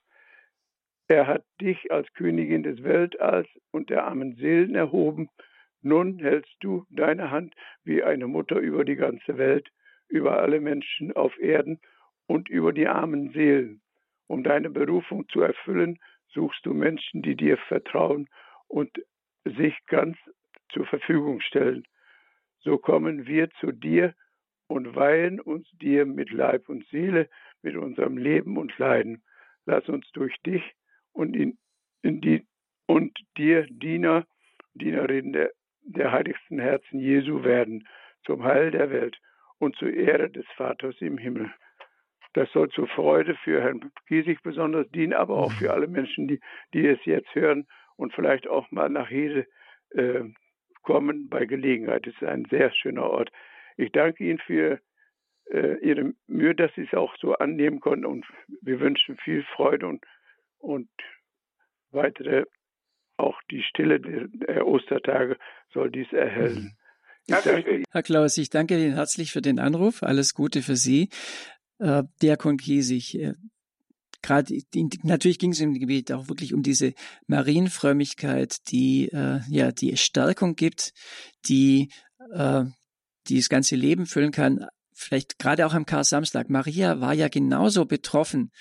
Er hat dich als Königin des Weltalls und der armen Seelen erhoben. Nun hältst du deine Hand wie eine Mutter über die ganze Welt, über alle Menschen auf Erden und über die armen Seelen. Um deine Berufung zu erfüllen, suchst du Menschen, die dir vertrauen und sich ganz zur Verfügung stellen. So kommen wir zu dir und weihen uns dir mit Leib und Seele, mit unserem Leben und Leiden. Lass uns durch dich und, in, in die, und dir Diener, Dienerinnen der, der heiligsten Herzen Jesu werden, zum Heil der Welt und zur Ehre des Vaters im Himmel. Das soll zur Freude für Herrn Giesig besonders dienen, aber auch für alle Menschen, die, die es jetzt hören und vielleicht auch mal nach Hede äh, kommen bei Gelegenheit. Es ist ein sehr schöner Ort. Ich danke Ihnen für äh, Ihre Mühe, dass Sie es auch so annehmen konnten und wir wünschen viel Freude und, und weitere, auch die Stille der Ostertage soll dies erhellen. Mhm. Herr Klaus, ich danke Ihnen herzlich für den Anruf. Alles Gute für Sie. Äh, Diakon Kiesig, äh, gerade natürlich ging es im Gebet auch wirklich um diese Marienfrömmigkeit, die äh, ja die Stärkung gibt, die äh, die das ganze Leben füllen kann. Vielleicht gerade auch am Kar-Samstag. Maria war ja genauso betroffen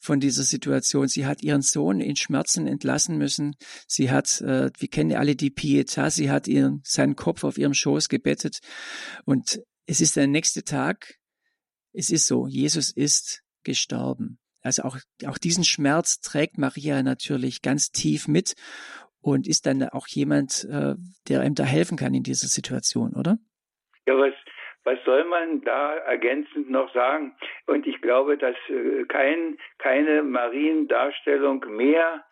von dieser Situation. Sie hat ihren Sohn in Schmerzen entlassen müssen. Sie hat, äh, wir kennen alle die Pietà, sie hat ihren, seinen Kopf auf ihrem Schoß gebettet. Und es ist der nächste Tag. Es ist so, Jesus ist gestorben. Also auch, auch diesen Schmerz trägt Maria natürlich ganz tief mit und ist dann auch jemand, äh, der einem da helfen kann in dieser Situation, oder? Ja, was, was soll man da ergänzend noch sagen? Und ich glaube, dass äh, kein, keine Mariendarstellung mehr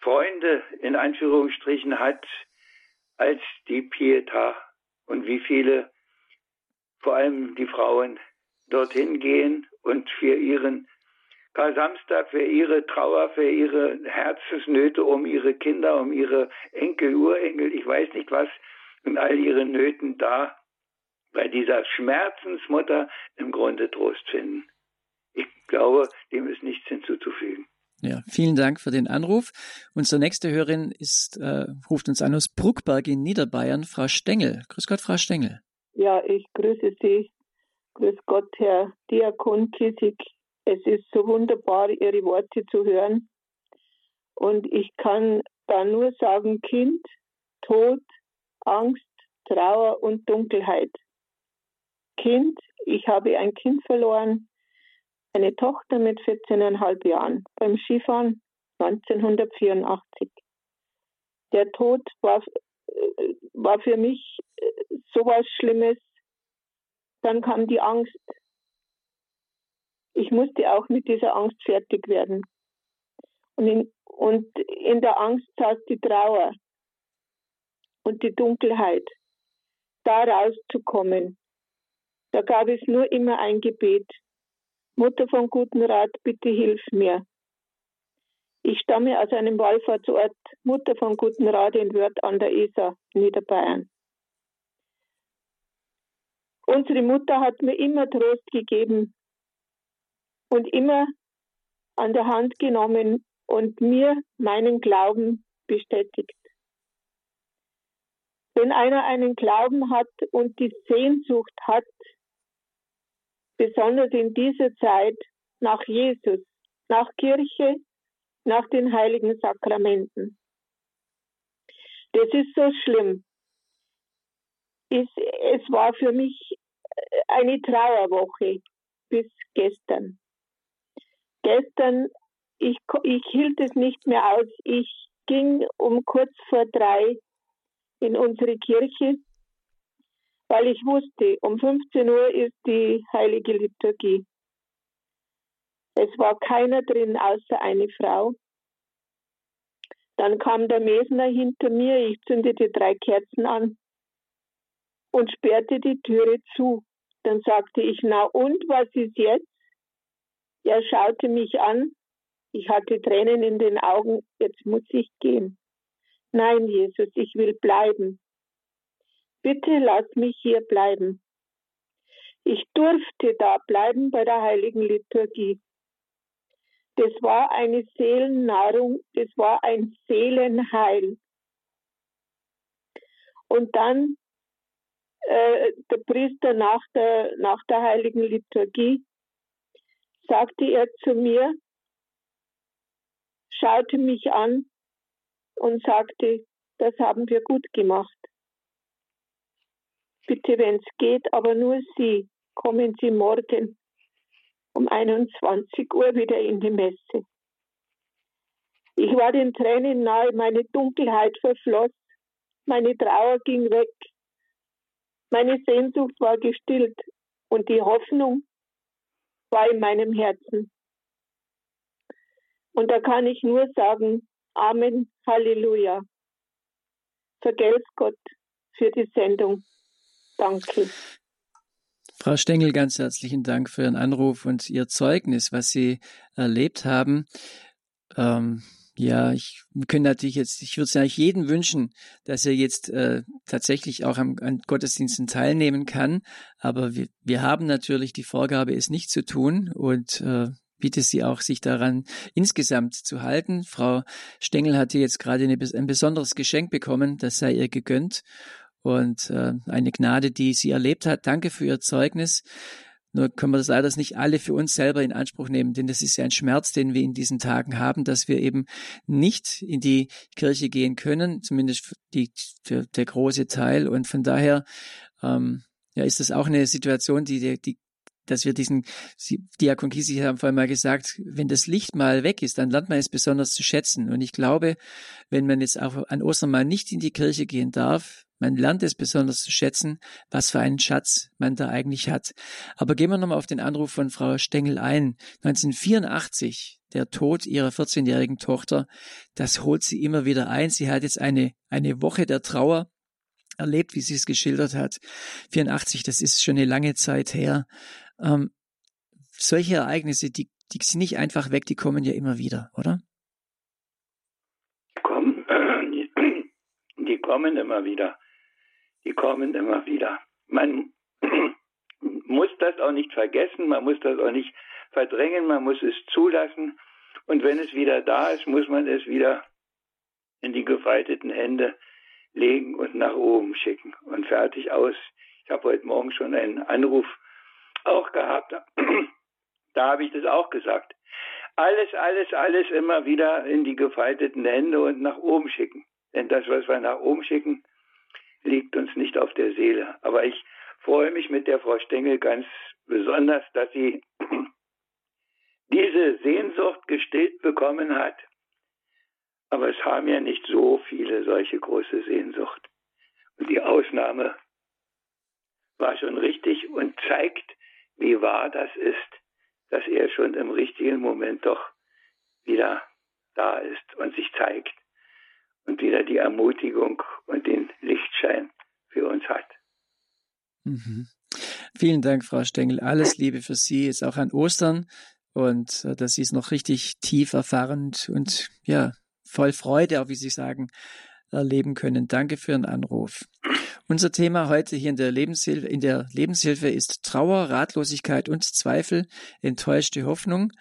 Freunde in Anführungsstrichen hat als die Pietà und wie viele, vor allem die Frauen, dorthin gehen und für ihren Kar-Samstag, für ihre Trauer, für ihre Herzensnöte um ihre Kinder, um ihre Enkel, Urenkel, ich weiß nicht was, und all ihre Nöten da bei dieser Schmerzensmutter im Grunde Trost finden. Ich glaube, dem ist nichts hinzuzufügen. Ja, vielen Dank für den Anruf. Unsere nächste Hörerin ist, äh, ruft uns an aus Bruckberg in Niederbayern, Frau Stengel. Grüß Gott, Frau Stengel. Ja, ich grüße Sie. Grüß Gott, Herr Diakon Kissig. Es ist so wunderbar, Ihre Worte zu hören. Und ich kann da nur sagen, Kind, Tod, Angst, Trauer und Dunkelheit. Kind, ich habe ein Kind verloren, eine Tochter mit 14,5 Jahren beim Skifahren 1984. Der Tod war, äh, war für mich äh, sowas Schlimmes. Dann kam die Angst. Ich musste auch mit dieser Angst fertig werden. Und in, und in der Angst saß die Trauer und die Dunkelheit. Da rauszukommen. Da gab es nur immer ein Gebet. Mutter von guten Rat, bitte hilf mir. Ich stamme aus einem Wallfahrtsort, Mutter von guten Rat in Wörth an der Isar, Niederbayern. Unsere Mutter hat mir immer Trost gegeben und immer an der Hand genommen und mir meinen Glauben bestätigt. Wenn einer einen Glauben hat und die Sehnsucht hat, besonders in dieser Zeit nach Jesus, nach Kirche, nach den heiligen Sakramenten. Das ist so schlimm. Es, es war für mich eine Trauerwoche bis gestern. Gestern, ich, ich hielt es nicht mehr aus. Ich ging um kurz vor drei in unsere Kirche weil ich wusste, um 15 Uhr ist die heilige Liturgie. Es war keiner drin außer eine Frau. Dann kam der Mesner hinter mir, ich zündete drei Kerzen an und sperrte die Türe zu. Dann sagte ich, na und, was ist jetzt? Er schaute mich an, ich hatte Tränen in den Augen, jetzt muss ich gehen. Nein, Jesus, ich will bleiben. Bitte lass mich hier bleiben. Ich durfte da bleiben bei der heiligen Liturgie. Das war eine Seelennahrung, das war ein Seelenheil. Und dann äh, der Priester nach der, nach der heiligen Liturgie sagte er zu mir, schaute mich an und sagte, das haben wir gut gemacht. Bitte, wenn es geht, aber nur Sie, kommen Sie morgen um 21 Uhr wieder in die Messe. Ich war den Tränen nahe, meine Dunkelheit verfloss, meine Trauer ging weg, meine Sehnsucht war gestillt und die Hoffnung war in meinem Herzen. Und da kann ich nur sagen, Amen, Halleluja. Vergelt's Gott für die Sendung. Danke. Frau Stengel, ganz herzlichen Dank für Ihren Anruf und Ihr Zeugnis, was Sie erlebt haben. Ähm, ja, ich können natürlich jetzt, ich würde es eigentlich jedem wünschen, dass er jetzt äh, tatsächlich auch am, an Gottesdiensten teilnehmen kann. Aber wir, wir haben natürlich die Vorgabe, es nicht zu tun und äh, bitte Sie auch, sich daran insgesamt zu halten. Frau Stengel hatte jetzt gerade eine, ein besonderes Geschenk bekommen, das sei ihr gegönnt und äh, eine Gnade, die sie erlebt hat. Danke für ihr Zeugnis. Nur können wir das leider nicht alle für uns selber in Anspruch nehmen, denn das ist ja ein Schmerz, den wir in diesen Tagen haben, dass wir eben nicht in die Kirche gehen können, zumindest die, für der große Teil. Und von daher ähm, ja, ist das auch eine Situation, die, die dass wir diesen, Diakon Kisi haben vorhin mal gesagt, wenn das Licht mal weg ist, dann lernt man es besonders zu schätzen. Und ich glaube, wenn man jetzt auch an Ostern mal nicht in die Kirche gehen darf, man lernt es besonders zu schätzen, was für einen Schatz man da eigentlich hat. Aber gehen wir nochmal auf den Anruf von Frau Stengel ein. 1984, der Tod ihrer 14-jährigen Tochter, das holt sie immer wieder ein. Sie hat jetzt eine, eine Woche der Trauer erlebt, wie sie es geschildert hat. 84, das ist schon eine lange Zeit her. Ähm, solche Ereignisse, die, die sind nicht einfach weg, die kommen ja immer wieder, oder? Kommen, die kommen immer wieder. Die kommen immer wieder. Man (clears throat) muss das auch nicht vergessen, man muss das auch nicht verdrängen, man muss es zulassen. Und wenn es wieder da ist, muss man es wieder in die gefalteten Hände legen und nach oben schicken und fertig aus. Ich habe heute Morgen schon einen Anruf auch gehabt. (clears throat) Da habe ich das auch gesagt. Alles, alles, alles immer wieder in die gefalteten Hände und nach oben schicken. Denn das, was wir nach oben schicken, liegt uns nicht auf der Seele. Aber ich freue mich mit der Frau Stengel ganz besonders, dass sie (clears throat) diese Sehnsucht gestillt bekommen hat. Aber es haben ja nicht so viele solche große Sehnsucht. Und die Ausnahme war schon richtig und zeigt, wie wahr das ist, dass er schon im richtigen Moment doch wieder da ist und sich zeigt und wieder die Ermutigung und den Lichtschein für uns hat. Mhm. Vielen Dank, Frau Stengel. Alles Liebe für Sie, jetzt auch an Ostern und äh, dass Sie es noch richtig tief erfahren und ja, voll Freude, auch wie Sie sagen, erleben können. Danke für Ihren Anruf. Unser Thema heute hier in der Lebenshilfe, in der Lebenshilfe ist Trauer, Ratlosigkeit und Zweifel, enttäuschte Hoffnung.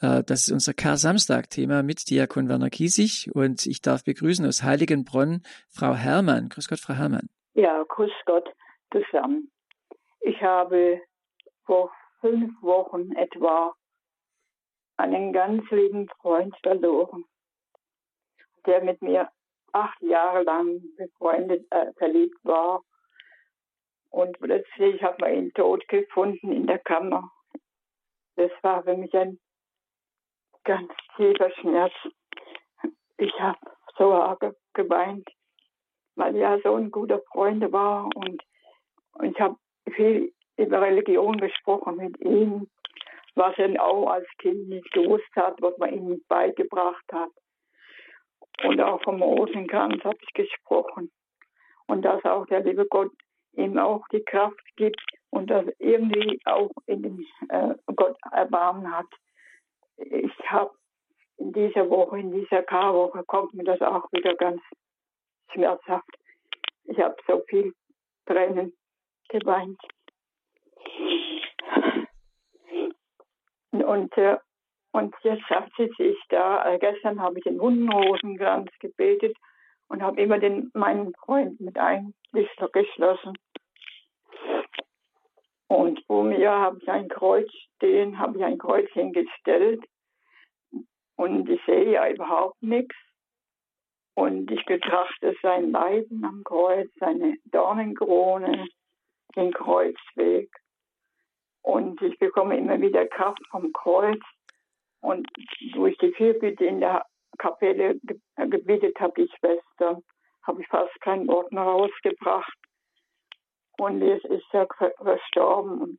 Äh, das ist unser Kar-Samstag-Thema mit Diakon Werner Kiesig und ich darf begrüßen aus Heiligenbronn Frau Hermann. Grüß Gott, Frau Hermann. Ja, grüß Gott zusammen. Ich habe vor fünf Wochen etwa einen ganz lieben Freund verloren, der mit mir acht Jahre lang befreundet, äh, verliebt war. Und plötzlich hat man ihn tot gefunden in der Kammer. Das war für mich ein ganz tiefer Schmerz. Ich habe so arg geweint, weil er so ein guter Freund war und, und ich habe viel über Religion gesprochen mit ihm, was er auch als Kind nicht gewusst hat, was man ihm beigebracht hat. Und auch vom Rosenkranz habe ich gesprochen. Und dass auch der liebe Gott ihm auch die Kraft gibt und dass irgendwie auch in dem äh, Gott Erbarmen hat. Ich habe in dieser Woche, in dieser Karwoche kommt mir das auch wieder ganz schmerzhaft. Ich habe so viel Tränen geweint. Und äh, und jetzt sitze ich da. Äh, gestern habe ich den Hundenrosenkranz gebetet und habe immer den, meinen Freund mit eingeschlossen. Und vor mir habe ich ein Kreuz stehen, habe ich ein Kreuz hingestellt. Und ich sehe ja überhaupt nichts. Und ich betrachte sein Leiden am Kreuz, seine Dornenkrone, den Kreuzweg. Und ich bekomme immer wieder Kraft vom Kreuz. Und durch die Fürbitte in der Kapelle gebetet habe, die Schwester, habe ich fast kein Wort mehr rausgebracht. Und jetzt ist er verstorben.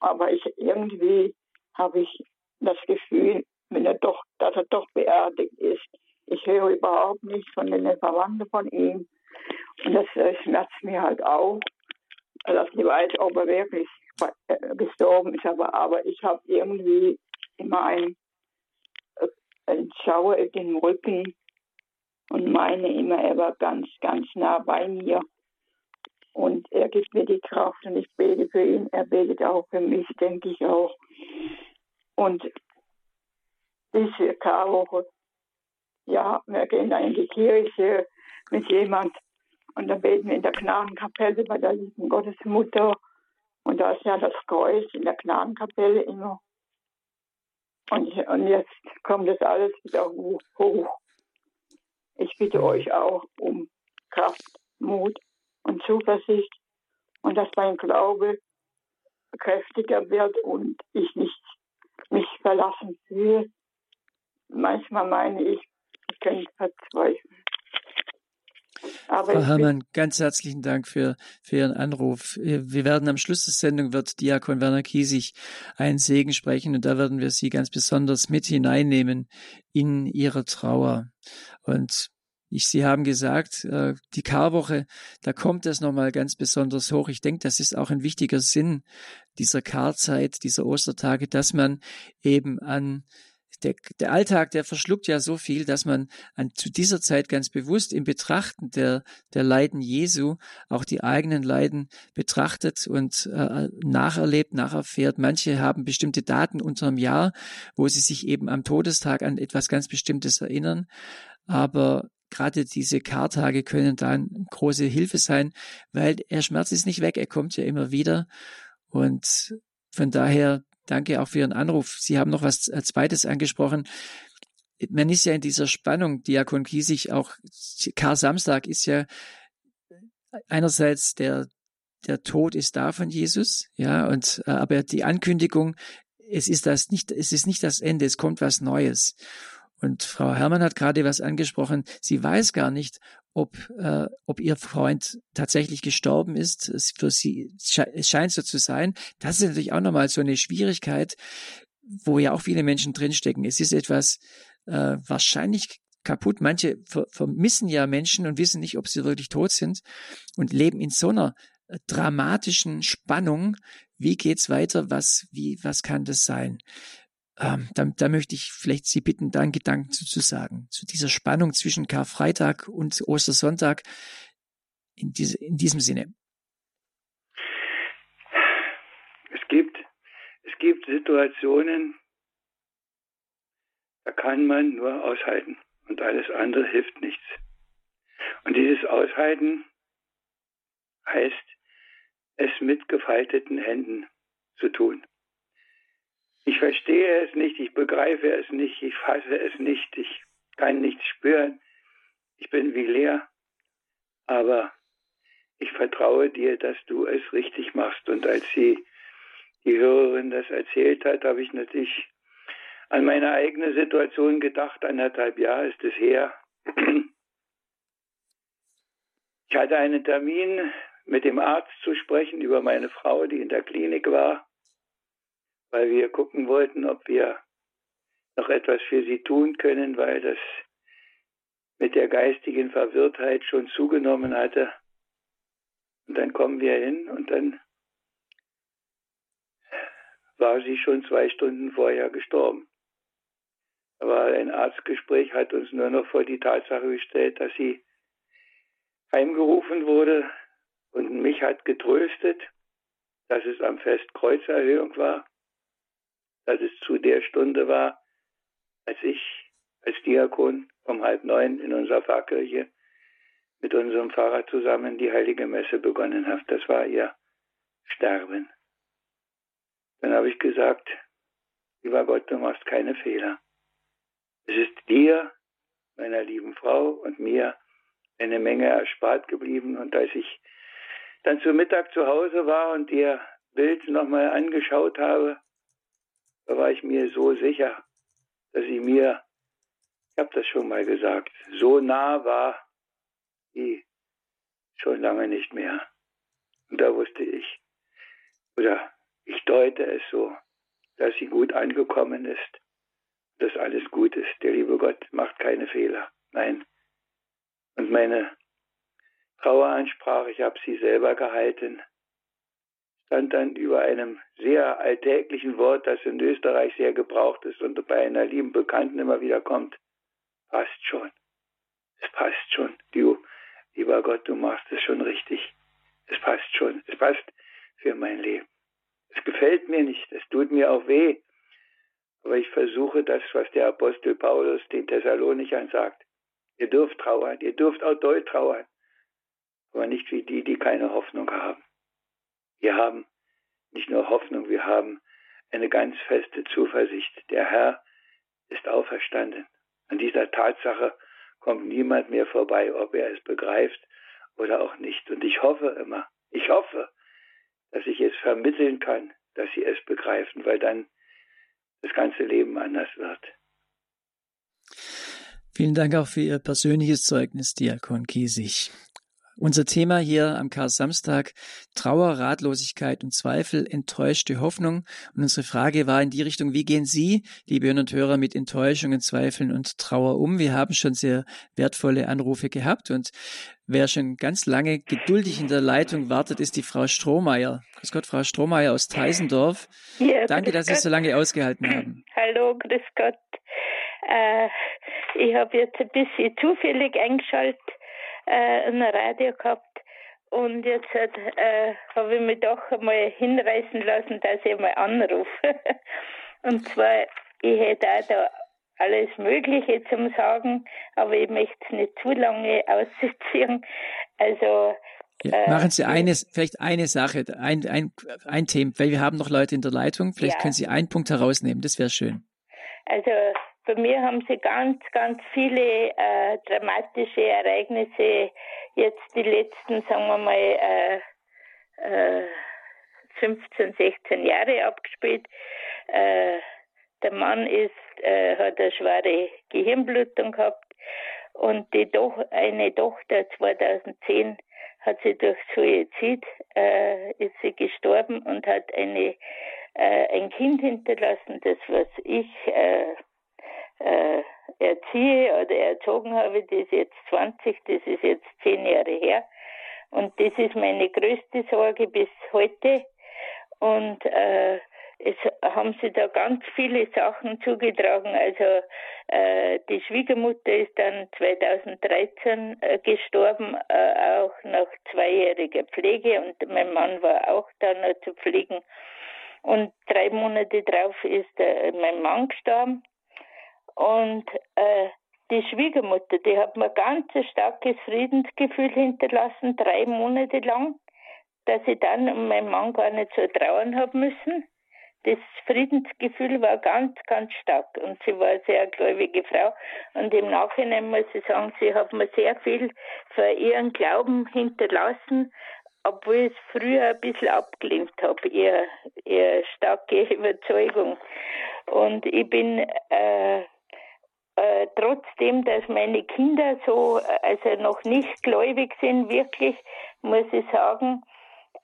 Aber ich irgendwie habe ich das Gefühl, wenn er doch, dass er doch beerdigt ist. Ich höre überhaupt nichts von den Verwandten von ihm. Und das äh, schmerzt mir halt auch, dass ich weiß, ob er wirklich äh, gestorben ist. Aber, aber ich habe irgendwie immer ein ich schaue in den Rücken und meine immer, er war ganz, ganz nah bei mir. Und er gibt mir die Kraft und ich bete für ihn. Er betet auch für mich, denke ich auch. Und diese Karwoche, ja, wir gehen da in die Kirche mit jemand und dann beten wir in der Gnadenkapelle bei der lieben Gottesmutter. Und da ist ja das Kreuz in der Gnadenkapelle immer. Und, und jetzt kommt das alles wieder hoch. Ich bitte mhm. euch auch um Kraft, Mut und Zuversicht und dass mein Glaube kräftiger wird und ich nicht mich verlassen fühle. Manchmal meine ich, ich könnte verzweifeln. Aber Frau Herrmann, ganz herzlichen Dank für, für Ihren Anruf. Wir werden am Schluss der Sendung wird Diakon Werner Kiesig einen Segen sprechen und da werden wir Sie ganz besonders mit hineinnehmen in Ihre Trauer. Und ich, Sie haben gesagt, äh, die Karwoche, da kommt das nochmal ganz besonders hoch. Ich denke, das ist auch ein wichtiger Sinn dieser Karzeit, dieser Ostertage, dass man eben an der, der Alltag, der verschluckt ja so viel, dass man an, zu dieser Zeit ganz bewusst im Betrachten der, der Leiden Jesu auch die eigenen Leiden betrachtet und äh, nacherlebt, nacherfährt. Manche haben bestimmte Daten unterm Jahr, wo sie sich eben am Todestag an etwas ganz Bestimmtes erinnern. Aber gerade diese Kartage können da eine große Hilfe sein, weil der Schmerz ist nicht weg, er kommt ja immer wieder. Und von daher Danke auch für Ihren Anruf. Sie haben noch was äh, Zweites angesprochen. Man ist ja in dieser Spannung, Diakon Kiesig, auch Karl Samstag ist ja einerseits der, der Tod ist da von Jesus, ja, und, äh, aber die Ankündigung, es ist das nicht, es ist nicht das Ende, es kommt was Neues. Und Frau Herrmann hat gerade was angesprochen. Sie weiß gar nicht, ob, äh, ob ihr Freund tatsächlich gestorben ist. Es, für sie, es scheint so zu sein. Das ist natürlich auch nochmal so eine Schwierigkeit, wo ja auch viele Menschen drinstecken. Es ist etwas äh, wahrscheinlich kaputt. Manche ver vermissen ja Menschen und wissen nicht, ob sie wirklich tot sind und leben in so einer äh, dramatischen Spannung. Wie geht's weiter? Was, wie, was kann das sein? Ähm, da, da möchte ich vielleicht Sie bitten, da einen Gedanken zu, sagen, zu dieser Spannung zwischen Karfreitag und Ostersonntag in, diese, in diesem Sinne. Es gibt, es gibt Situationen, da kann man nur aushalten und alles andere hilft nichts. Und dieses Aushalten heißt, es mit gefalteten Händen zu tun. Ich verstehe es nicht, ich begreife es nicht, ich fasse es nicht, ich kann nichts spüren. Ich bin wie leer. Aber ich vertraue dir, dass du es richtig machst. Und als sie, die Hörerin das erzählt hat, habe ich natürlich an meine eigene Situation gedacht. Anderthalb Jahre ist es her. Ich hatte einen Termin mit dem Arzt zu sprechen über meine Frau, die in der Klinik war weil wir gucken wollten, ob wir noch etwas für sie tun können, weil das mit der geistigen Verwirrtheit schon zugenommen hatte. Und dann kommen wir hin und dann war sie schon zwei Stunden vorher gestorben. Aber ein Arztgespräch hat uns nur noch vor die Tatsache gestellt, dass sie heimgerufen wurde und mich hat getröstet, dass es am Fest Kreuzerhöhung war dass es zu der Stunde war, als ich als Diakon um halb neun in unserer Pfarrkirche mit unserem Pfarrer zusammen die heilige Messe begonnen habe. Das war ihr Sterben. Dann habe ich gesagt, lieber Gott, du machst keine Fehler. Es ist dir, meiner lieben Frau und mir eine Menge erspart geblieben. Und als ich dann zu Mittag zu Hause war und ihr Bild nochmal angeschaut habe, da war ich mir so sicher, dass sie mir, ich habe das schon mal gesagt, so nah war wie schon lange nicht mehr. Und da wusste ich, oder ich deute es so, dass sie gut angekommen ist, dass alles gut ist. Der liebe Gott macht keine Fehler. Nein. Und meine Traueransprache, ich habe sie selber gehalten, stand dann über einem sehr alltäglichen Wort, das in Österreich sehr gebraucht ist und bei einer lieben Bekannten immer wieder kommt. Passt schon. Es passt schon. Du, lieber Gott, du machst es schon richtig. Es passt schon. Es passt für mein Leben. Es gefällt mir nicht. Es tut mir auch weh. Aber ich versuche das, was der Apostel Paulus den Thessalonichern sagt. Ihr dürft trauern. Ihr dürft auch doll trauern. Aber nicht wie die, die keine Hoffnung haben. Wir haben nicht nur Hoffnung, wir haben eine ganz feste Zuversicht. Der Herr ist auferstanden. An dieser Tatsache kommt niemand mehr vorbei, ob er es begreift oder auch nicht. Und ich hoffe immer, ich hoffe, dass ich es vermitteln kann, dass sie es begreifen, weil dann das ganze Leben anders wird. Vielen Dank auch für Ihr persönliches Zeugnis, Diakon Kiesig. Unser Thema hier am Kar-Samstag, Trauer, Ratlosigkeit und Zweifel, enttäuschte Hoffnung. Und unsere Frage war in die Richtung, wie gehen Sie, liebe Hörer und Hörer, mit Enttäuschungen, Zweifeln und Trauer um? Wir haben schon sehr wertvolle Anrufe gehabt und wer schon ganz lange geduldig in der Leitung wartet, ist die Frau Strohmeier. Grüß Gott, Frau Strohmeier aus Teisendorf. Ja, Danke, dass Sie so lange ausgehalten haben. Hallo, grüß Gott. Äh, ich habe jetzt ein bisschen zufällig eingeschaltet äh, ein Radio gehabt. Und jetzt äh, habe ich mich doch einmal hinreißen lassen, dass ich mal anrufe. (laughs) und zwar, ich hätte auch da alles Mögliche zum Sagen, aber ich möchte es nicht zu lange (laughs) ausziehen. Also ja, äh, machen Sie eines, vielleicht eine Sache, ein, ein, ein Thema, weil wir haben noch Leute in der Leitung. Vielleicht ja. können Sie einen Punkt herausnehmen, das wäre schön. Also bei mir haben sie ganz, ganz viele äh, dramatische Ereignisse jetzt die letzten, sagen wir mal, äh, äh, 15, 16 Jahre abgespielt. Äh, der Mann ist, äh, hat eine schwere Gehirnblutung gehabt und die doch eine Tochter 2010 hat sie durch Suizid äh, ist sie gestorben und hat eine äh, ein Kind hinterlassen, das was ich äh, äh, erziehe oder erzogen habe, das ist jetzt 20, das ist jetzt zehn Jahre her. Und das ist meine größte Sorge bis heute. Und äh, es haben sich da ganz viele Sachen zugetragen. Also äh, die Schwiegermutter ist dann 2013 äh, gestorben, äh, auch nach zweijähriger Pflege und mein Mann war auch da noch zu pflegen. Und drei Monate drauf ist äh, mein Mann gestorben. Und äh, die Schwiegermutter, die hat mir ganz ein starkes Friedensgefühl hinterlassen, drei Monate lang, dass ich dann um meinen Mann gar nicht so trauern habe müssen. Das Friedensgefühl war ganz, ganz stark und sie war eine sehr gläubige Frau. Und im Nachhinein muss ich sagen, sie hat mir sehr viel für ihren Glauben hinterlassen, obwohl ich es früher ein bisschen abgelehnt habe, ihre, ihre starke Überzeugung. Und ich bin äh, äh, trotzdem, dass meine Kinder so, äh, also noch nicht gläubig sind, wirklich, muss ich sagen,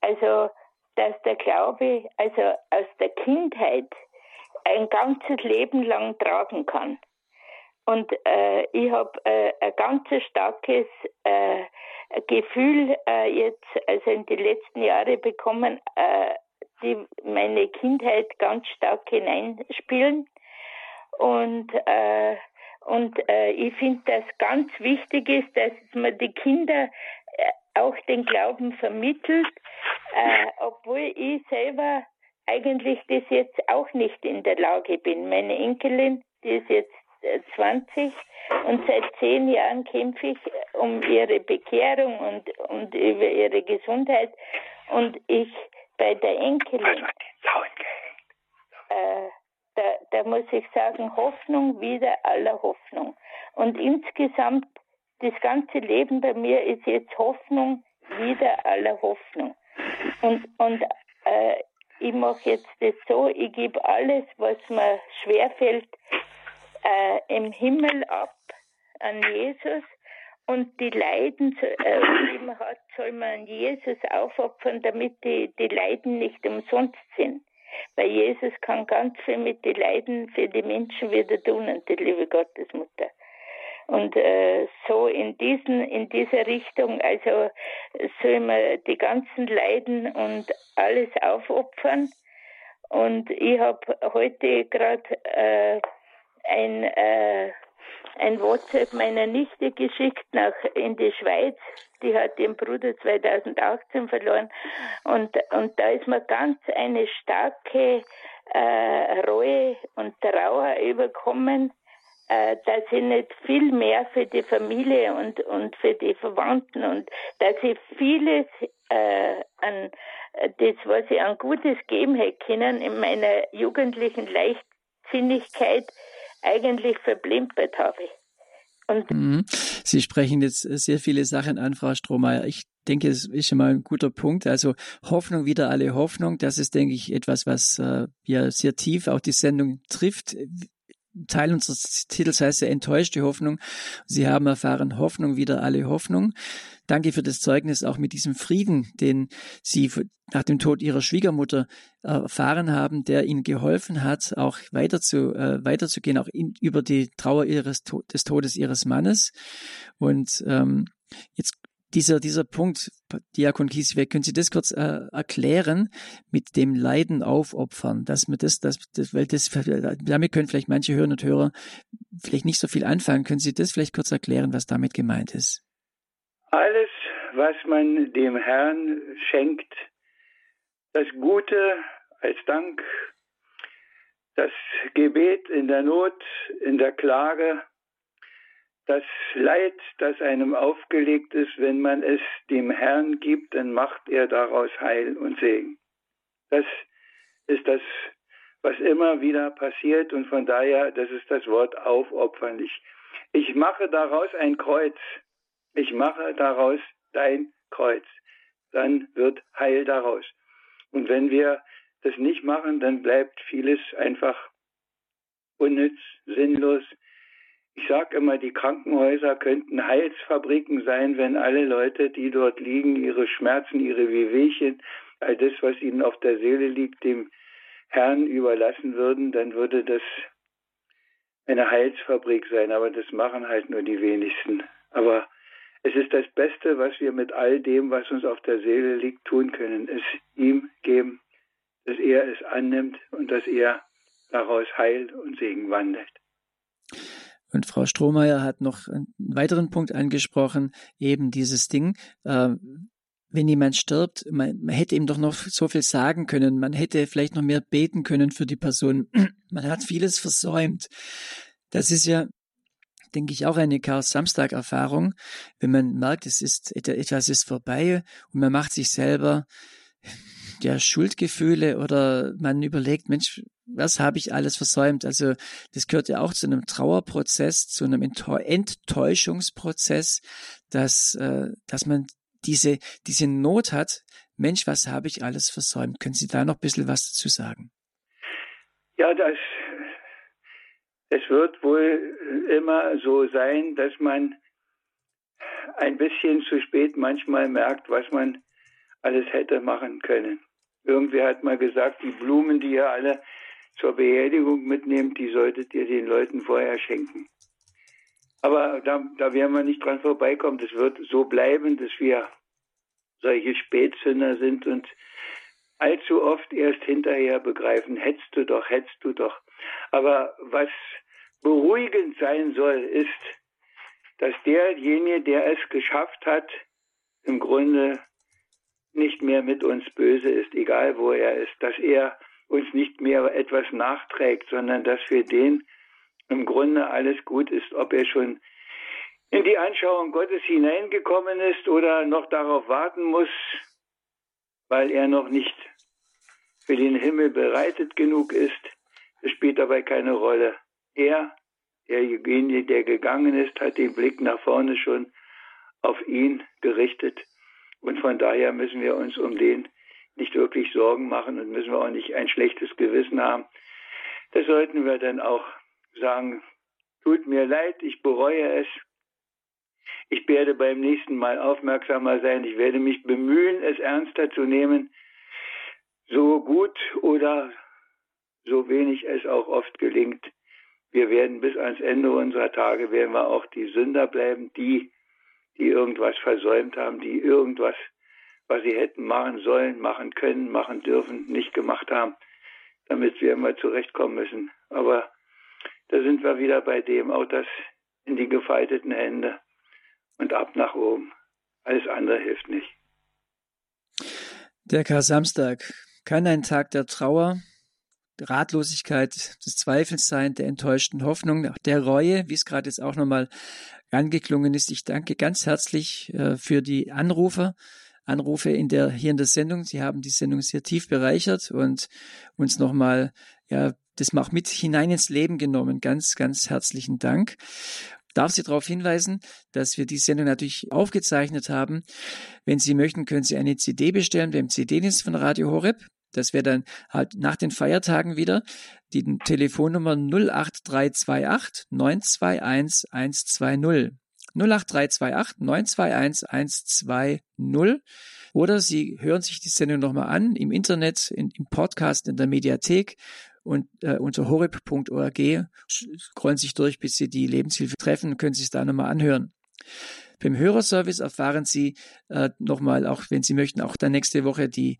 also, dass der Glaube, also aus der Kindheit ein ganzes Leben lang tragen kann. Und äh, ich habe äh, ein ganz starkes äh, Gefühl äh, jetzt, also in die letzten Jahre bekommen, die meine Kindheit ganz stark hineinspielen. Und äh, und äh, ich finde, dass ganz wichtig ist, dass man die Kinder äh, auch den Glauben vermittelt, äh, obwohl ich selber eigentlich das jetzt auch nicht in der Lage bin. Meine Enkelin, die ist jetzt 20 äh, und seit zehn Jahren kämpfe ich um ihre Bekehrung und, und über ihre Gesundheit. Und ich bei der Enkelin äh, da, da muss ich sagen, Hoffnung wieder aller Hoffnung. Und insgesamt, das ganze Leben bei mir ist jetzt Hoffnung wieder aller Hoffnung. Und, und äh, ich mache jetzt das so, ich gebe alles, was mir schwerfällt, äh, im Himmel ab an Jesus und die Leiden, äh, die man hat, soll man an Jesus aufopfern, damit die, die Leiden nicht umsonst sind. Weil Jesus kann ganz viel mit den Leiden für die Menschen wieder tun und die liebe Gottesmutter. Und äh, so in diesen, in dieser Richtung, also soll man die ganzen Leiden und alles aufopfern. Und ich habe heute gerade äh, ein äh, ein WhatsApp meiner Nichte geschickt nach in die Schweiz. Die hat ihren Bruder 2018 verloren. Und, und da ist mir ganz eine starke äh, Reue und Trauer überkommen, äh, dass ich nicht viel mehr für die Familie und, und für die Verwandten und dass ich vieles äh, an das, was ich an Gutes geben hätte können, in meiner jugendlichen Leichtsinnigkeit eigentlich verblimpert habe. Und mhm. Sie sprechen jetzt sehr viele Sachen an, Frau Strohmeier. Ich denke, es ist schon mal ein guter Punkt. Also Hoffnung wieder alle Hoffnung. Das ist, denke ich, etwas, was äh, ja sehr tief auch die Sendung trifft. Teil unseres Titels heißt ja enttäuschte Hoffnung. Sie haben erfahren Hoffnung wieder alle Hoffnung. Danke für das Zeugnis auch mit diesem Frieden, den Sie nach dem Tod Ihrer Schwiegermutter erfahren haben, der Ihnen geholfen hat, auch weiter zu, äh, weiterzugehen, auch in, über die Trauer ihres, des Todes Ihres Mannes. Und ähm, jetzt dieser, dieser Punkt, Diakon Kiesweg, können Sie das kurz äh, erklären mit dem Leiden aufopfern, dass wir das, das, das, weil das, damit können vielleicht manche Hörer und Hörer vielleicht nicht so viel anfangen. Können Sie das vielleicht kurz erklären, was damit gemeint ist? Alles, was man dem Herrn schenkt, das Gute als Dank, das Gebet in der Not, in der Klage, das Leid, das einem aufgelegt ist, wenn man es dem Herrn gibt, dann macht er daraus Heil und Segen. Das ist das, was immer wieder passiert und von daher, das ist das Wort aufopferlich. Ich mache daraus ein Kreuz. Ich mache daraus dein Kreuz. Dann wird Heil daraus. Und wenn wir das nicht machen, dann bleibt vieles einfach unnütz, sinnlos, ich sage immer, die Krankenhäuser könnten Heilsfabriken sein, wenn alle Leute, die dort liegen, ihre Schmerzen, ihre Wehwehchen, all das, was ihnen auf der Seele liegt, dem Herrn überlassen würden, dann würde das eine Heilsfabrik sein. Aber das machen halt nur die wenigsten. Aber es ist das Beste, was wir mit all dem, was uns auf der Seele liegt, tun können. Es ihm geben, dass er es annimmt und dass er daraus Heil und Segen wandelt. Und Frau Strohmeier hat noch einen weiteren Punkt angesprochen, eben dieses Ding, äh, wenn jemand stirbt, man, man, hätte ihm doch noch so viel sagen können, man hätte vielleicht noch mehr beten können für die Person. (clears throat) Man hat vieles versäumt. Das ist ja, denke ich, auch eine Chaos-Samstag-Erfahrung, wenn man merkt, es ist, etwas ist vorbei und man macht sich selber ja, Schuldgefühle oder man überlegt, Mensch, was habe ich alles versäumt? Also das gehört ja auch zu einem Trauerprozess, zu einem Enttäuschungsprozess, dass, äh, dass man diese, diese Not hat, Mensch, was habe ich alles versäumt? Können Sie da noch ein bisschen was dazu sagen? Ja, das, es wird wohl immer so sein, dass man ein bisschen zu spät manchmal merkt, was man alles hätte machen können. Irgendwer hat mal gesagt, die Blumen, die ihr alle zur Beerdigung mitnehmt, die solltet ihr den Leuten vorher schenken. Aber da, da werden wir nicht dran vorbeikommen. Das wird so bleiben, dass wir solche Spätzünder sind und allzu oft erst hinterher begreifen, hättest du doch, hättest du doch. Aber was beruhigend sein soll, ist, dass derjenige, der es geschafft hat, im Grunde nicht mehr mit uns böse ist, egal wo er ist, dass er uns nicht mehr etwas nachträgt, sondern dass für den im Grunde alles gut ist, ob er schon in die Anschauung Gottes hineingekommen ist oder noch darauf warten muss, weil er noch nicht für den Himmel bereitet genug ist. Es spielt dabei keine Rolle. Er, derjenige, der gegangen ist, hat den Blick nach vorne schon auf ihn gerichtet. Und von daher müssen wir uns um den nicht wirklich Sorgen machen und müssen wir auch nicht ein schlechtes Gewissen haben. Das sollten wir dann auch sagen, tut mir leid, ich bereue es. Ich werde beim nächsten Mal aufmerksamer sein. Ich werde mich bemühen, es ernster zu nehmen, so gut oder so wenig es auch oft gelingt. Wir werden bis ans Ende unserer Tage, werden wir auch die Sünder bleiben, die, die irgendwas versäumt haben, die irgendwas was sie hätten machen sollen, machen können, machen dürfen, nicht gemacht haben, damit wir immer zurechtkommen müssen. Aber da sind wir wieder bei dem, auch das in die gefalteten Hände und ab nach oben. Alles andere hilft nicht. Der Kar-Samstag kann ein Tag der Trauer, der Ratlosigkeit, des Zweifels sein, der enttäuschten Hoffnung, der Reue, wie es gerade jetzt auch nochmal angeklungen ist. Ich danke ganz herzlich äh, für die Anrufer, Anrufe in der, hier in der Sendung. Sie haben die Sendung sehr tief bereichert und uns nochmal, ja, das auch mit hinein ins Leben genommen. Ganz, ganz herzlichen Dank. Darf Sie darauf hinweisen, dass wir die Sendung natürlich aufgezeichnet haben. Wenn Sie möchten, können Sie eine CD bestellen beim CD-Dienst von Radio Horeb. Das wäre dann halt nach den Feiertagen wieder. Die Telefonnummer 08328 921 120. 08328 921 120. Oder Sie hören sich die Sendung nochmal an im Internet, in, im Podcast, in der Mediathek und äh, unter horeb.org scrollen sich durch, bis Sie die Lebenshilfe treffen, können Sie es da nochmal anhören. Beim Hörerservice erfahren Sie äh, nochmal, auch wenn Sie möchten, auch dann nächste Woche die,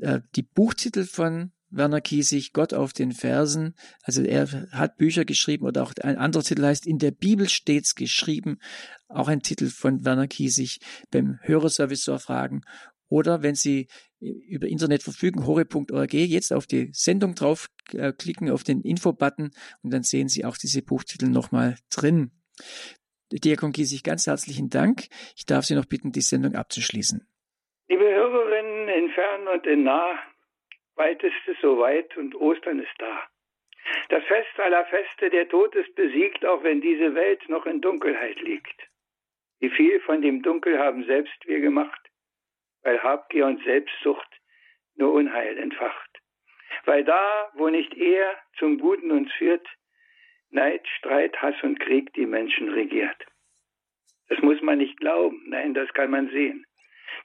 äh, die Buchtitel von Werner Kiesig, Gott auf den Versen. Also er hat Bücher geschrieben oder auch ein anderer Titel heißt In der Bibel stets geschrieben. Auch ein Titel von Werner Kiesig beim Hörerservice zu erfragen. Oder wenn Sie über Internet verfügen, hore.org, jetzt auf die Sendung draufklicken, äh, auf den Info-Button und dann sehen Sie auch diese Buchtitel nochmal drin. Diakon Kiesig, ganz herzlichen Dank. Ich darf Sie noch bitten, die Sendung abzuschließen. Liebe Hörerinnen in Fern und in Nah, weit ist es soweit und Ostern ist da. Das Fest aller Feste, der Tod ist besiegt, auch wenn diese Welt noch in Dunkelheit liegt. Wie viel von dem Dunkel haben selbst wir gemacht, weil Habgier und Selbstsucht nur Unheil entfacht. Weil da, wo nicht er zum Guten uns führt, Neid, Streit, Hass und Krieg die Menschen regiert. Das muss man nicht glauben, nein, das kann man sehen.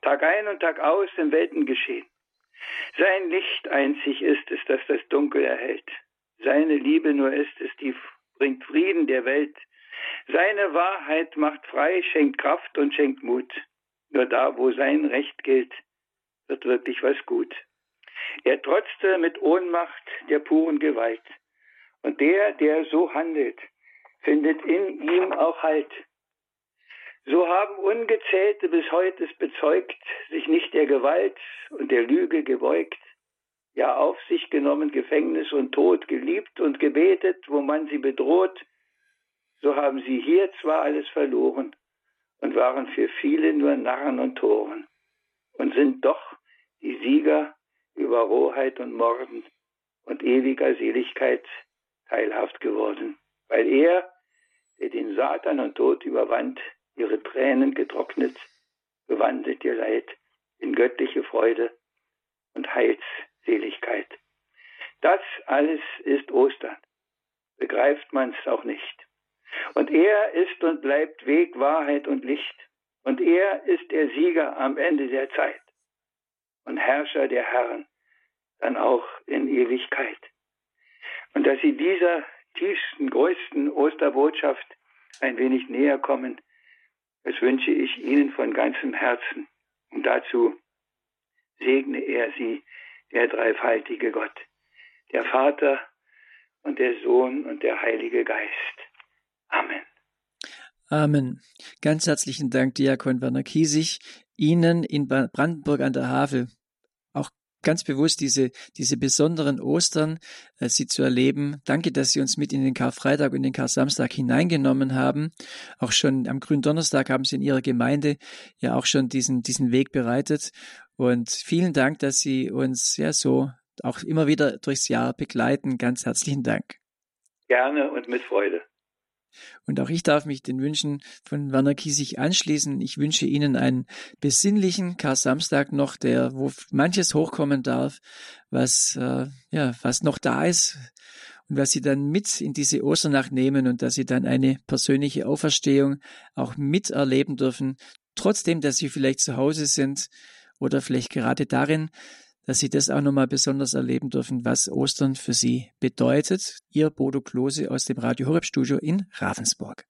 Tag ein und Tag aus im Weltengeschehen. Sein Licht einzig ist es, das das Dunkel erhält. Seine Liebe nur ist es, die bringt Frieden der Welt. Seine Wahrheit macht frei, schenkt Kraft und schenkt Mut. Nur da, wo sein Recht gilt, wird wirklich was gut. Er trotzte mit Ohnmacht der puren Gewalt. Und der, der so handelt, findet in ihm auch Halt. So haben Ungezählte bis heute bezeugt, sich nicht der Gewalt und der Lüge gebeugt, ja auf sich genommen Gefängnis und Tod, geliebt und gebetet, wo man sie bedroht, so haben sie hier zwar alles verloren und waren für viele nur Narren und Toren und sind doch die Sieger über Rohheit und Morden und ewiger Seligkeit teilhaft geworden, weil er, der den Satan und Tod überwand, ihre Tränen getrocknet, gewandelt ihr Leid in göttliche Freude und Heilsseligkeit. Das alles ist Ostern. Begreift man es auch nicht. Und er ist und bleibt Weg, Wahrheit und Licht. Und er ist der Sieger am Ende der Zeit und Herrscher der Herren, dann auch in Ewigkeit. Und dass Sie dieser tiefsten, größten Osterbotschaft ein wenig näher kommen, das wünsche ich Ihnen von ganzem Herzen. Und dazu segne er Sie, der dreifaltige Gott, der Vater und der Sohn und der Heilige Geist. Amen. Amen. Ganz herzlichen Dank, Diakon Werner Kiesig, Ihnen in Brandenburg an der Havel ganz bewusst diese, diese besonderen Ostern, äh, sie zu erleben. Danke, dass Sie uns mit in den Karfreitag und den Karsamstag hineingenommen haben. Auch schon am Gründonnerstag haben Sie in Ihrer Gemeinde ja auch schon diesen, diesen Weg bereitet. Und vielen Dank, dass Sie uns ja so auch immer wieder durchs Jahr begleiten. Ganz herzlichen Dank. Gerne und mit Freude. Und auch ich darf mich den Wünschen von Werner Kiesig anschließen. Ich wünsche Ihnen einen besinnlichen Kar-Samstag noch, der, wo manches hochkommen darf, was, äh, ja, was noch da ist und was Sie dann mit in diese Osternacht nehmen und dass Sie dann eine persönliche Auferstehung auch miterleben dürfen, trotzdem, dass Sie vielleicht zu Hause sind oder vielleicht gerade darin, dass Sie das auch nochmal besonders erleben dürfen, was Ostern für Sie bedeutet. Ihr Bodo Klose aus dem Radio Horeb Studio in Ravensburg.